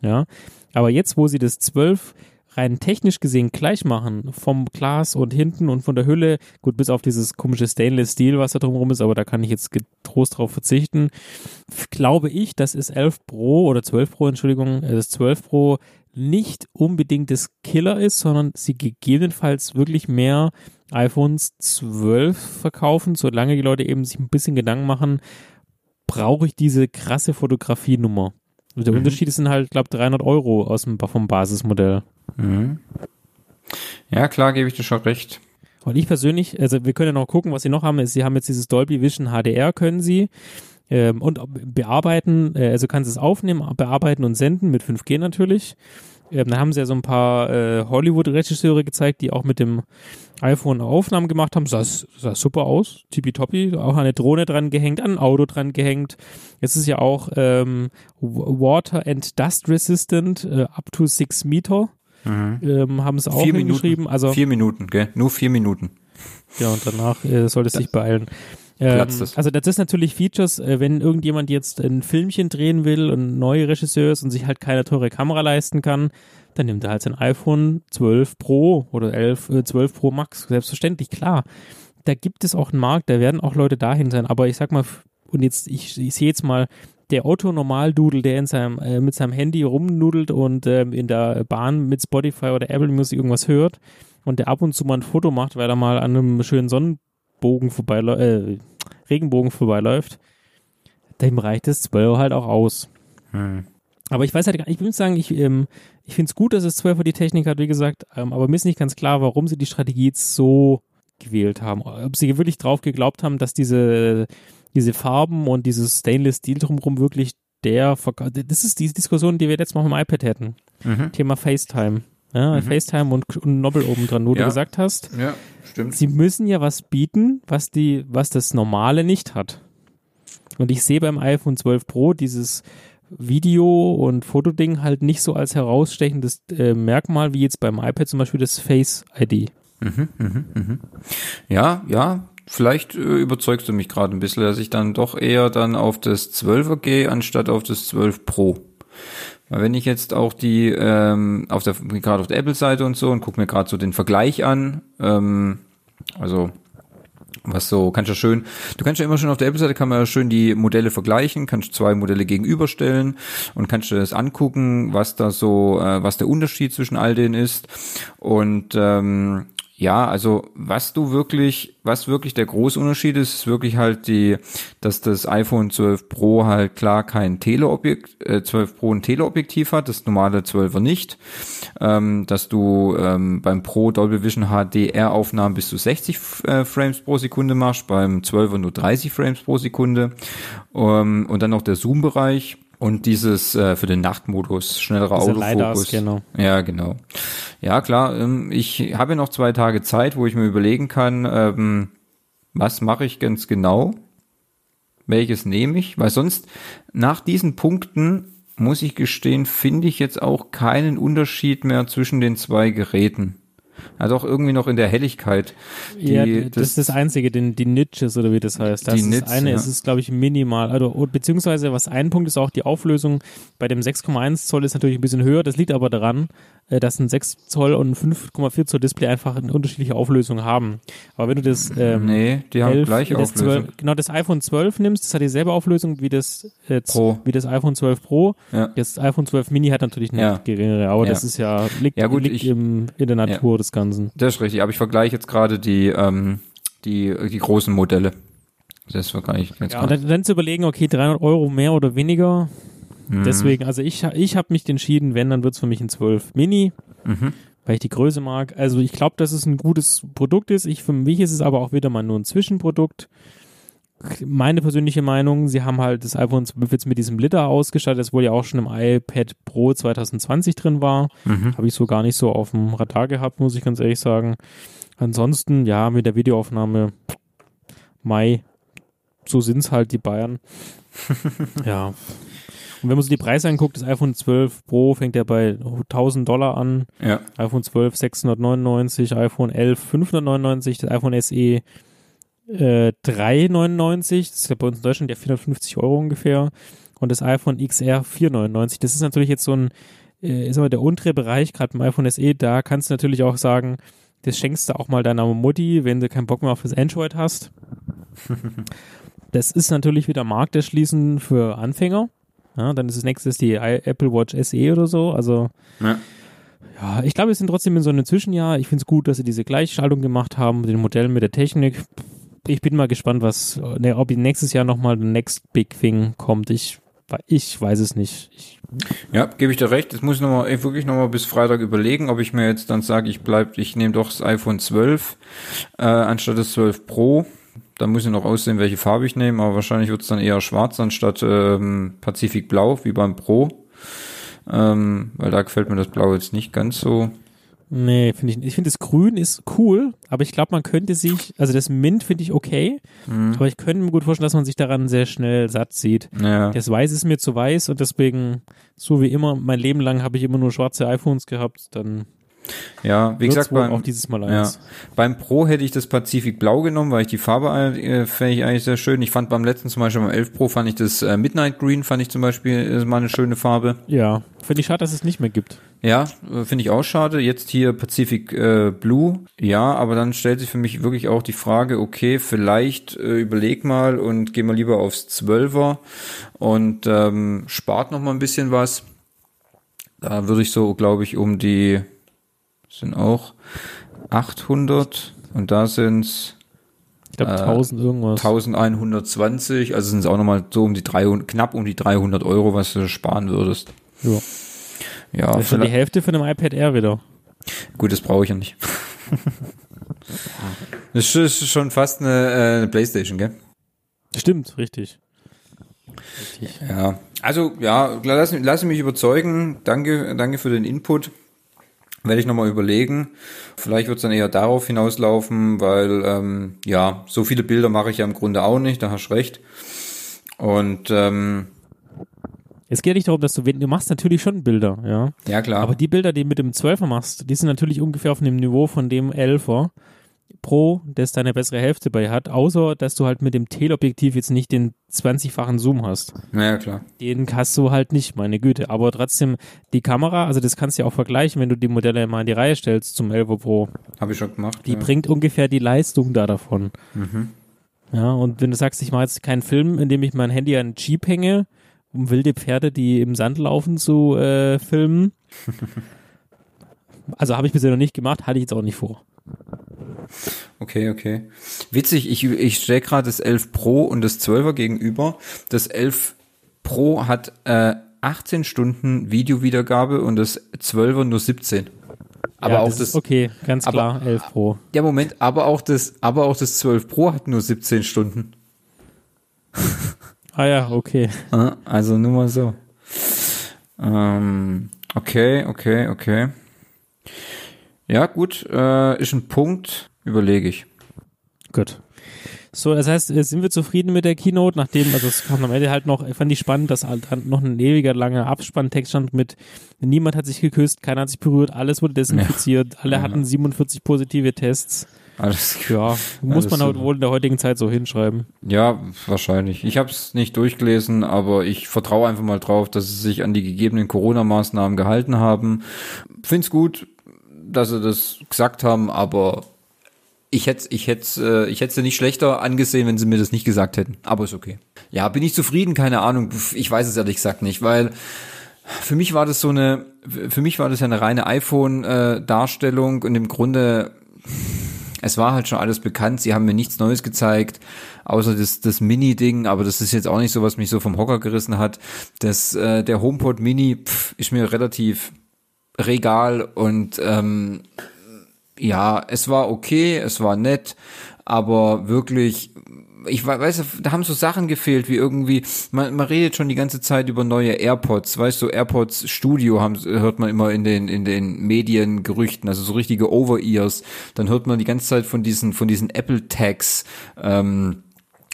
Ja. Aber jetzt, wo sie das 12 rein technisch gesehen gleich machen, vom Glas und hinten und von der Hülle, gut, bis auf dieses komische Stainless Steel, was da drumherum ist, aber da kann ich jetzt getrost drauf verzichten, glaube ich, dass es 11 Pro oder 12 Pro, Entschuldigung, äh, das 12 Pro nicht unbedingt das Killer ist, sondern sie gegebenenfalls wirklich mehr iPhones 12 verkaufen, solange die Leute eben sich ein bisschen Gedanken machen, brauche ich diese krasse Fotografienummer? Der mhm. Unterschied sind halt, glaube 300 Euro aus dem, vom Basismodell. Mhm. Ja, klar, gebe ich dir schon recht. Und ich persönlich, also wir können ja noch gucken, was sie noch haben. Sie haben jetzt dieses Dolby Vision HDR, können sie. Ähm, und bearbeiten, äh, also kannst es aufnehmen, bearbeiten und senden mit 5G natürlich. Ähm, da haben sie ja so ein paar äh, Hollywood-Regisseure gezeigt, die auch mit dem iPhone Aufnahmen gemacht haben. Sah, sah super aus, tippitoppi. Auch eine Drohne dran gehängt, an ein Auto dran gehängt. Jetzt ist ja auch ähm, Water and Dust Resistant, äh, up to six Meter. Mhm. Ähm, haben es auch vier hingeschrieben. Also vier Minuten, gell? Nur vier Minuten. Ja, und danach äh, sollte es sich beeilen. Ähm, also das ist natürlich Features, äh, wenn irgendjemand jetzt ein Filmchen drehen will und neue Regisseur ist und sich halt keine teure Kamera leisten kann, dann nimmt er halt sein iPhone 12 Pro oder 11, äh, 12 Pro Max. Selbstverständlich, klar. Da gibt es auch einen Markt, da werden auch Leute dahin sein. Aber ich sag mal, und jetzt, ich, ich sehe jetzt mal, der Otto Normaldudel, der in seinem, äh, mit seinem Handy rumnudelt und äh, in der Bahn mit Spotify oder Apple Music irgendwas hört und der ab und zu mal ein Foto macht, weil er mal an einem schönen Sonnenbogen vorbeiläuft, äh, Regenbogen vorbeiläuft, dem reicht das 12 halt auch aus. Hm. Aber ich weiß halt gar nicht, ich will sagen, ich, ähm, ich finde es gut, dass es 12 die Technik hat, wie gesagt, ähm, aber mir ist nicht ganz klar, warum sie die Strategie jetzt so gewählt haben. Ob sie wirklich drauf geglaubt haben, dass diese, diese Farben und dieses Stainless Steel drumherum wirklich der Verkauf, das ist die Diskussion, die wir letztes Mal mit dem iPad hätten. Mhm. Thema FaceTime. Ja, mhm. FaceTime und, und Nobel oben dran, wo ja. du gesagt hast. Ja, stimmt. Sie müssen ja was bieten, was die, was das Normale nicht hat. Und ich sehe beim iPhone 12 Pro dieses Video- und Fotoding halt nicht so als herausstechendes äh, Merkmal wie jetzt beim iPad zum Beispiel das Face ID. Mhm, mh, mh. Ja, ja, vielleicht äh, überzeugst du mich gerade ein bisschen, dass ich dann doch eher dann auf das 12er gehe, anstatt auf das 12 Pro. Weil wenn ich jetzt auch die, ähm, auf der, gerade auf der Apple-Seite und so und gucke mir gerade so den Vergleich an, ähm, also was so, kannst ja schön, du kannst ja immer schon auf der Apple-Seite kann man ja schön die Modelle vergleichen, kannst zwei Modelle gegenüberstellen und kannst dir das angucken, was da so, äh, was der Unterschied zwischen all denen ist. Und ähm, ja, also was du wirklich, was wirklich der große Unterschied ist, ist wirklich halt die, dass das iPhone 12 Pro halt klar kein Teleobjekt, äh, 12 Pro ein Teleobjektiv hat, das normale 12er nicht, ähm, dass du ähm, beim Pro Dolby Vision HDR Aufnahmen bis zu 60 äh, Frames pro Sekunde machst, beim 12er nur 30 Frames pro Sekunde. Ähm, und dann noch der Zoom-Bereich und dieses äh, für den Nachtmodus, schnellerer Diese Autofokus. genau. Ja, genau. Ja, klar, ähm, ich habe ja noch zwei Tage Zeit, wo ich mir überlegen kann, ähm, was mache ich ganz genau? Welches nehme ich? Weil sonst nach diesen Punkten, muss ich gestehen, finde ich jetzt auch keinen Unterschied mehr zwischen den zwei Geräten. Also auch irgendwie noch in der Helligkeit. Die, ja, das, ist das Einzige, den, die Niches oder wie das heißt. Das die ist Nitz, eine, ja. es ist, glaube ich, minimal. Also, beziehungsweise, was ein Punkt ist, auch die Auflösung bei dem 6,1 Zoll ist natürlich ein bisschen höher. Das liegt aber daran, dass ein 6 Zoll und ein 5,4 Zoll Display einfach eine unterschiedliche Auflösung haben. Aber wenn du das ähm, nee, die haben 11, gleich das Auflösung. 12, genau das iPhone 12 nimmst, das hat dieselbe Auflösung wie das äh, Pro. wie das iPhone 12 Pro. Ja. Das iPhone 12 Mini hat natürlich eine ja. geringere, aber ja. das ist ja liegt, ja, gut, liegt ich, im, in der Natur des Ganzen. Das ist richtig, aber ich vergleiche jetzt gerade die ähm, die, die großen Modelle. Das gar nicht ganz ja, und dann, dann zu überlegen, okay, 300 Euro mehr oder weniger. Mhm. Deswegen, also ich, ich habe mich entschieden, wenn, dann wird's für mich ein 12 Mini, mhm. weil ich die Größe mag. Also ich glaube, dass es ein gutes Produkt ist. Ich, für mich ist es aber auch wieder mal nur ein Zwischenprodukt. Meine persönliche Meinung, sie haben halt das iPhone 12 jetzt mit diesem Liter ausgestattet, das wohl ja auch schon im iPad Pro 2020 drin war. Mhm. Habe ich so gar nicht so auf dem Radar gehabt, muss ich ganz ehrlich sagen. Ansonsten, ja, mit der Videoaufnahme Mai, so sind's halt die Bayern. ja. Und wenn man sich die Preise anguckt, das iPhone 12 Pro fängt ja bei 1000 Dollar an. Ja. iPhone 12 699, iPhone 11 599, das iPhone SE äh, 399, das ist ja bei uns in Deutschland ja 450 Euro ungefähr. Und das iPhone XR 499. Das ist natürlich jetzt so ein, äh, ist aber der untere Bereich, gerade beim iPhone SE, da kannst du natürlich auch sagen, das schenkst du auch mal deiner Mutti, wenn du keinen Bock mehr auf das Android hast. das ist natürlich wieder Markterschließen für Anfänger. Ja, dann ist das nächste die Apple Watch SE oder so. Also ja, ja ich glaube, wir sind trotzdem in so einem Zwischenjahr. Ich finde es gut, dass sie diese Gleichschaltung gemacht haben mit den Modellen, mit der Technik. Ich bin mal gespannt, was, ne, ob nächstes Jahr nochmal the Next Big Thing kommt. Ich, ich weiß es nicht. Ich, ja, gebe ich dir recht. Jetzt muss ich noch mal, ich wirklich nochmal bis Freitag überlegen, ob ich mir jetzt dann sage, ich bleib, ich nehme doch das iPhone 12 äh, anstatt des 12 Pro. Da muss ich noch aussehen, welche Farbe ich nehme, aber wahrscheinlich wird es dann eher schwarz anstatt ähm, Blau, wie beim Pro. Ähm, weil da gefällt mir das Blau jetzt nicht ganz so. Nee, finde ich nicht. Ich finde, das Grün ist cool, aber ich glaube, man könnte sich, also das Mint finde ich okay, mhm. aber ich könnte mir gut vorstellen, dass man sich daran sehr schnell satt sieht. Ja. Das Weiß ist mir zu weiß und deswegen, so wie immer, mein Leben lang habe ich immer nur schwarze iPhones gehabt, dann ja, wie gesagt, beim, auch dieses Mal eins. Ja, beim Pro hätte ich das Pazifik Blau genommen, weil ich die Farbe äh, fände ich eigentlich sehr schön. Ich fand beim letzten zum Beispiel beim 11 Pro fand ich das äh, Midnight Green, fand ich zum Beispiel ist mal eine schöne Farbe. Ja, finde ich schade, dass es nicht mehr gibt. Ja, äh, finde ich auch schade. Jetzt hier Pacific äh, Blue, ja, aber dann stellt sich für mich wirklich auch die Frage, okay, vielleicht äh, überleg mal und geh mal lieber aufs 12er und ähm, spart noch mal ein bisschen was. Da würde ich so, glaube ich, um die sind auch 800 und da sind ich glaube 1000 irgendwas. 1120, also sind es auch nochmal so um die 300, knapp um die 300 Euro, was du sparen würdest. Ja. Ja. Das ist schon die Hälfte von einem iPad Air wieder. Gut, das brauche ich ja nicht. das ist schon fast eine, äh, eine Playstation, gell? Stimmt, richtig. richtig. Ja, also ja, lass, lass mich überzeugen. Danke, danke für den Input werde ich nochmal überlegen. Vielleicht wird es dann eher darauf hinauslaufen, weil ähm, ja, so viele Bilder mache ich ja im Grunde auch nicht, da hast du recht. Und ähm, es geht nicht darum, dass du, du machst natürlich schon Bilder, ja. Ja, klar. Aber die Bilder, die du mit dem 12er machst, die sind natürlich ungefähr auf dem Niveau von dem 11er. Pro, das deine bessere Hälfte bei hat, außer dass du halt mit dem Teleobjektiv jetzt nicht den 20-fachen Zoom hast. Naja, klar. Den hast du halt nicht, meine Güte. Aber trotzdem, die Kamera, also das kannst du ja auch vergleichen, wenn du die Modelle mal in die Reihe stellst zum 11 Pro. Habe ich schon gemacht. Die ja. bringt ungefähr die Leistung da davon. Mhm. Ja, und wenn du sagst, ich mache jetzt keinen Film, in dem ich mein Handy an den Jeep hänge, um wilde Pferde, die im Sand laufen, zu äh, filmen. also habe ich bisher noch nicht gemacht, hatte ich jetzt auch nicht vor. Okay, okay. Witzig, ich, ich stelle gerade das 11 Pro und das 12er gegenüber. Das 11 Pro hat äh, 18 Stunden Videowiedergabe und das 12er nur 17. Aber ja, auch das, das okay, ganz klar, aber, 11 Pro. Ja, Moment, aber auch das aber auch das 12 Pro hat nur 17 Stunden. ah ja, okay. Also nur mal so. Ähm, okay, okay, okay. Ja, gut, äh, ist ein Punkt, überlege ich. Gut. So, das heißt, äh, sind wir zufrieden mit der Keynote, nachdem, also es kam am Ende halt noch, fand ich spannend, dass halt noch ein ewiger langer Abspanntext stand mit niemand hat sich geküsst, keiner hat sich berührt, alles wurde desinfiziert, ja. alle hatten 47 positive Tests. Alles Ja, muss man halt wohl in der heutigen Zeit so hinschreiben. Ja, wahrscheinlich. Ich habe es nicht durchgelesen, aber ich vertraue einfach mal drauf, dass sie sich an die gegebenen Corona-Maßnahmen gehalten haben. Find's gut, dass sie das gesagt haben, aber ich hätte ich hätte äh, ich hätte nicht schlechter angesehen, wenn sie mir das nicht gesagt hätten. Aber ist okay. Ja, bin ich zufrieden? Keine Ahnung. Ich weiß es ehrlich gesagt nicht, weil für mich war das so eine, für mich war das ja eine reine iPhone-Darstellung und im Grunde es war halt schon alles bekannt. Sie haben mir nichts Neues gezeigt, außer das, das Mini-Ding, aber das ist jetzt auch nicht so, was mich so vom Hocker gerissen hat. Das, äh, der HomePod Mini pff, ist mir relativ regal und ähm, ja, es war okay, es war nett, aber wirklich ich weiß, da haben so Sachen gefehlt, wie irgendwie, man, man redet schon die ganze Zeit über neue AirPods, weißt du, AirPods Studio haben, hört man immer in den, in den Mediengerüchten, also so richtige Over-Ears. Dann hört man die ganze Zeit von diesen, von diesen Apple Tags, ähm,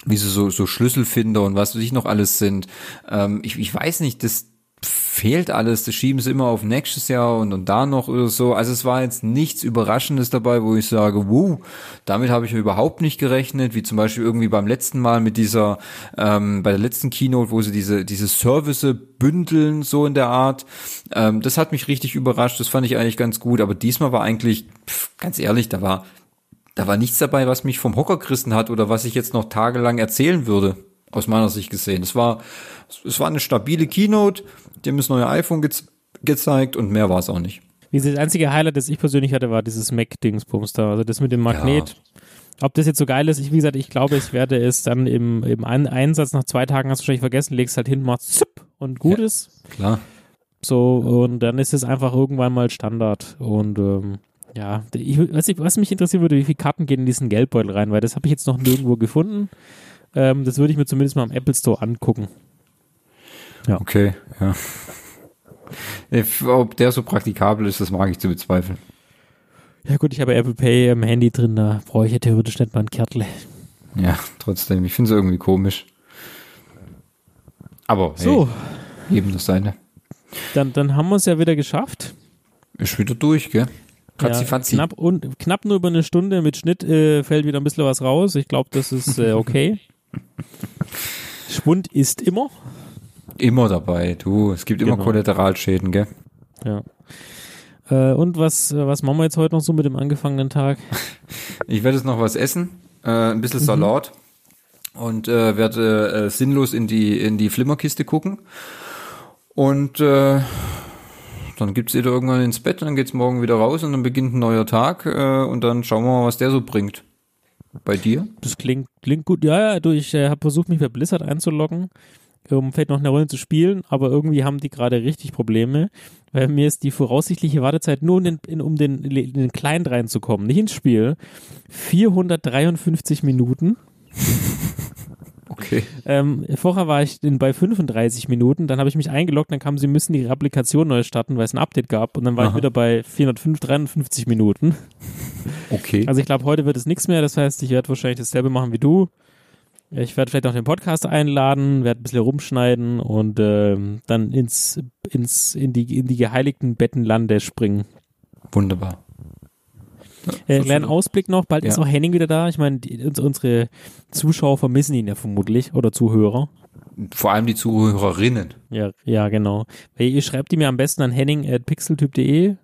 wie sie so, so Schlüsselfinder und was weiß ich noch alles sind. Ähm, ich, ich weiß nicht, das, fehlt alles, das schieben sie immer auf nächstes Jahr und, und da noch oder so. Also es war jetzt nichts Überraschendes dabei, wo ich sage, wuh, damit habe ich überhaupt nicht gerechnet, wie zum Beispiel irgendwie beim letzten Mal mit dieser, ähm, bei der letzten Keynote, wo sie diese, diese Service bündeln, so in der Art. Ähm, das hat mich richtig überrascht, das fand ich eigentlich ganz gut, aber diesmal war eigentlich, pff, ganz ehrlich, da war, da war nichts dabei, was mich vom Hocker gerissen hat oder was ich jetzt noch tagelang erzählen würde aus meiner Sicht gesehen. Es war, es war eine stabile Keynote, die haben das neue iPhone ge gezeigt und mehr war es auch nicht. Wie das einzige Highlight, das ich persönlich hatte, war dieses Mac-Dingsbums da, also das mit dem Magnet. Ja. Ob das jetzt so geil ist, ich, wie gesagt, ich glaube, ich werde es dann im, im Einsatz nach zwei Tagen, hast du wahrscheinlich vergessen, legst halt hin, machst zup und gut ja, ist. Klar. So, und dann ist es einfach irgendwann mal Standard. Und ähm, ja, ich, was, ich, was mich interessieren würde, wie viele Karten gehen in diesen Geldbeutel rein, weil das habe ich jetzt noch nirgendwo gefunden. Ähm, das würde ich mir zumindest mal am Apple Store angucken. Ja. Okay, ja. Ob der so praktikabel ist, das mag ich zu bezweifeln. Ja gut, ich habe Apple Pay im Handy drin, da brauche ich ja theoretisch nicht mal ein Kärtle. Ja, trotzdem, ich finde es irgendwie komisch. Aber hey, so. eben das seine. Dann, dann haben wir es ja wieder geschafft. Ist wieder durch, gell? Katzi, ja, knapp, und, knapp nur über eine Stunde mit Schnitt äh, fällt wieder ein bisschen was raus. Ich glaube, das ist äh, okay. Schwund ist immer. Immer dabei, du. Es gibt immer genau. Kollateralschäden, gell? Ja. Äh, und was, was machen wir jetzt heute noch so mit dem angefangenen Tag? Ich werde jetzt noch was essen, äh, ein bisschen mhm. Salat und äh, werde äh, sinnlos in die, in die Flimmerkiste gucken. Und äh, dann gibt's wieder irgendwann ins Bett, dann geht's morgen wieder raus und dann beginnt ein neuer Tag äh, und dann schauen wir mal, was der so bringt. Bei dir? Das klingt, klingt gut. Ja, ja, du, ich äh, habe versucht, mich bei Blizzard einzuloggen, um vielleicht noch eine Runde zu spielen, aber irgendwie haben die gerade richtig Probleme, weil mir ist die voraussichtliche Wartezeit nur, in in, um den, in den Client reinzukommen, nicht ins Spiel, 453 Minuten. Okay. Ähm, vorher war ich in, bei 35 Minuten, dann habe ich mich eingeloggt, dann kam, sie müssen die Applikation neu starten, weil es ein Update gab und dann war Aha. ich wieder bei 453 Minuten. Okay. Also ich glaube, heute wird es nichts mehr, das heißt, ich werde wahrscheinlich dasselbe machen wie du. Ich werde vielleicht noch den Podcast einladen, werde ein bisschen rumschneiden und äh, dann ins, ins, in, die, in die geheiligten Bettenlande springen. Wunderbar. Äh, kleinen Ausblick noch, bald ja. ist auch Henning wieder da. Ich meine, unsere Zuschauer vermissen ihn ja vermutlich oder Zuhörer. Vor allem die Zuhörerinnen. Ja, ja, genau. Ihr schreibt die mir am besten an henning.pixeltyp.de,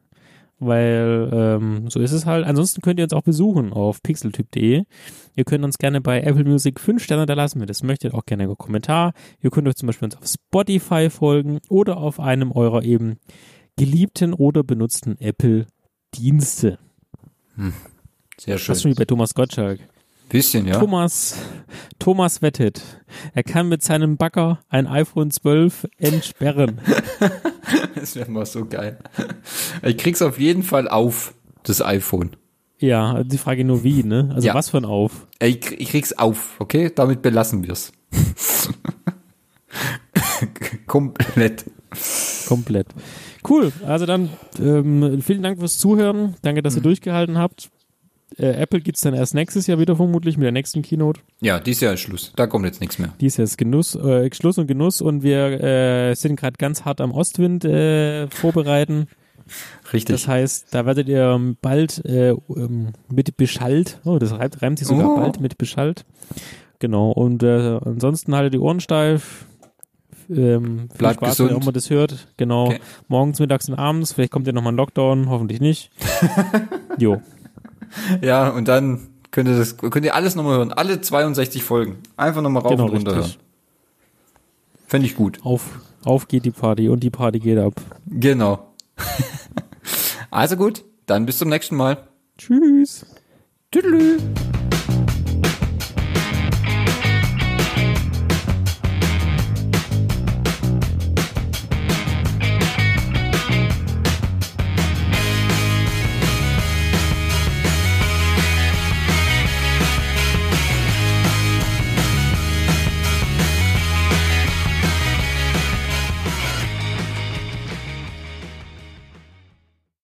weil ähm, so ist es halt. Ansonsten könnt ihr uns auch besuchen auf pixeltyp.de. Ihr könnt uns gerne bei Apple Music 5 Sterne da lassen, wenn ihr das möchtet, auch gerne einen Kommentar. Ihr könnt euch zum Beispiel uns auf Spotify folgen oder auf einem eurer eben geliebten oder benutzten Apple Dienste. Hm. Sehr schön. Fast schon wie bei Thomas Gottschalk. Bisschen, ja. Thomas, Thomas wettet, er kann mit seinem Bagger ein iPhone 12 entsperren. das wäre mal so geil. Ich krieg's auf jeden Fall auf, das iPhone. Ja, die Frage nur wie, ne? Also ja. was ein Auf? Ich, ich krieg's auf, okay? Damit belassen wir's. Komplett. Komplett. Cool. Also dann ähm, vielen Dank fürs Zuhören. Danke, dass ihr mhm. durchgehalten habt. Äh, Apple es dann erst nächstes Jahr wieder vermutlich mit der nächsten Keynote. Ja, dieses Jahr ist Schluss. Da kommt jetzt nichts mehr. Dieses Jahr ist Genuss, äh, Schluss und Genuss und wir äh, sind gerade ganz hart am Ostwind äh, vorbereiten. Richtig. Das heißt, da werdet ihr bald äh, ähm, mit beschallt. Oh, das reimt, reimt sich sogar oh. bald mit beschallt. Genau. Und äh, ansonsten haltet die Ohren steif. Ähm, Bleibt Spaß, gesund. wenn mal das hört. Genau. Okay. Morgens, mittags und abends. Vielleicht kommt ja nochmal ein Lockdown. Hoffentlich nicht. jo. Ja, und dann könnt ihr das, könnt ihr alles nochmal hören. Alle 62 Folgen. Einfach nochmal rauf genau, und runter richtig. hören. Fände ich gut. Auf, auf geht die Party und die Party geht ab. Genau. also gut, dann bis zum nächsten Mal. Tschüss. Tüdelü.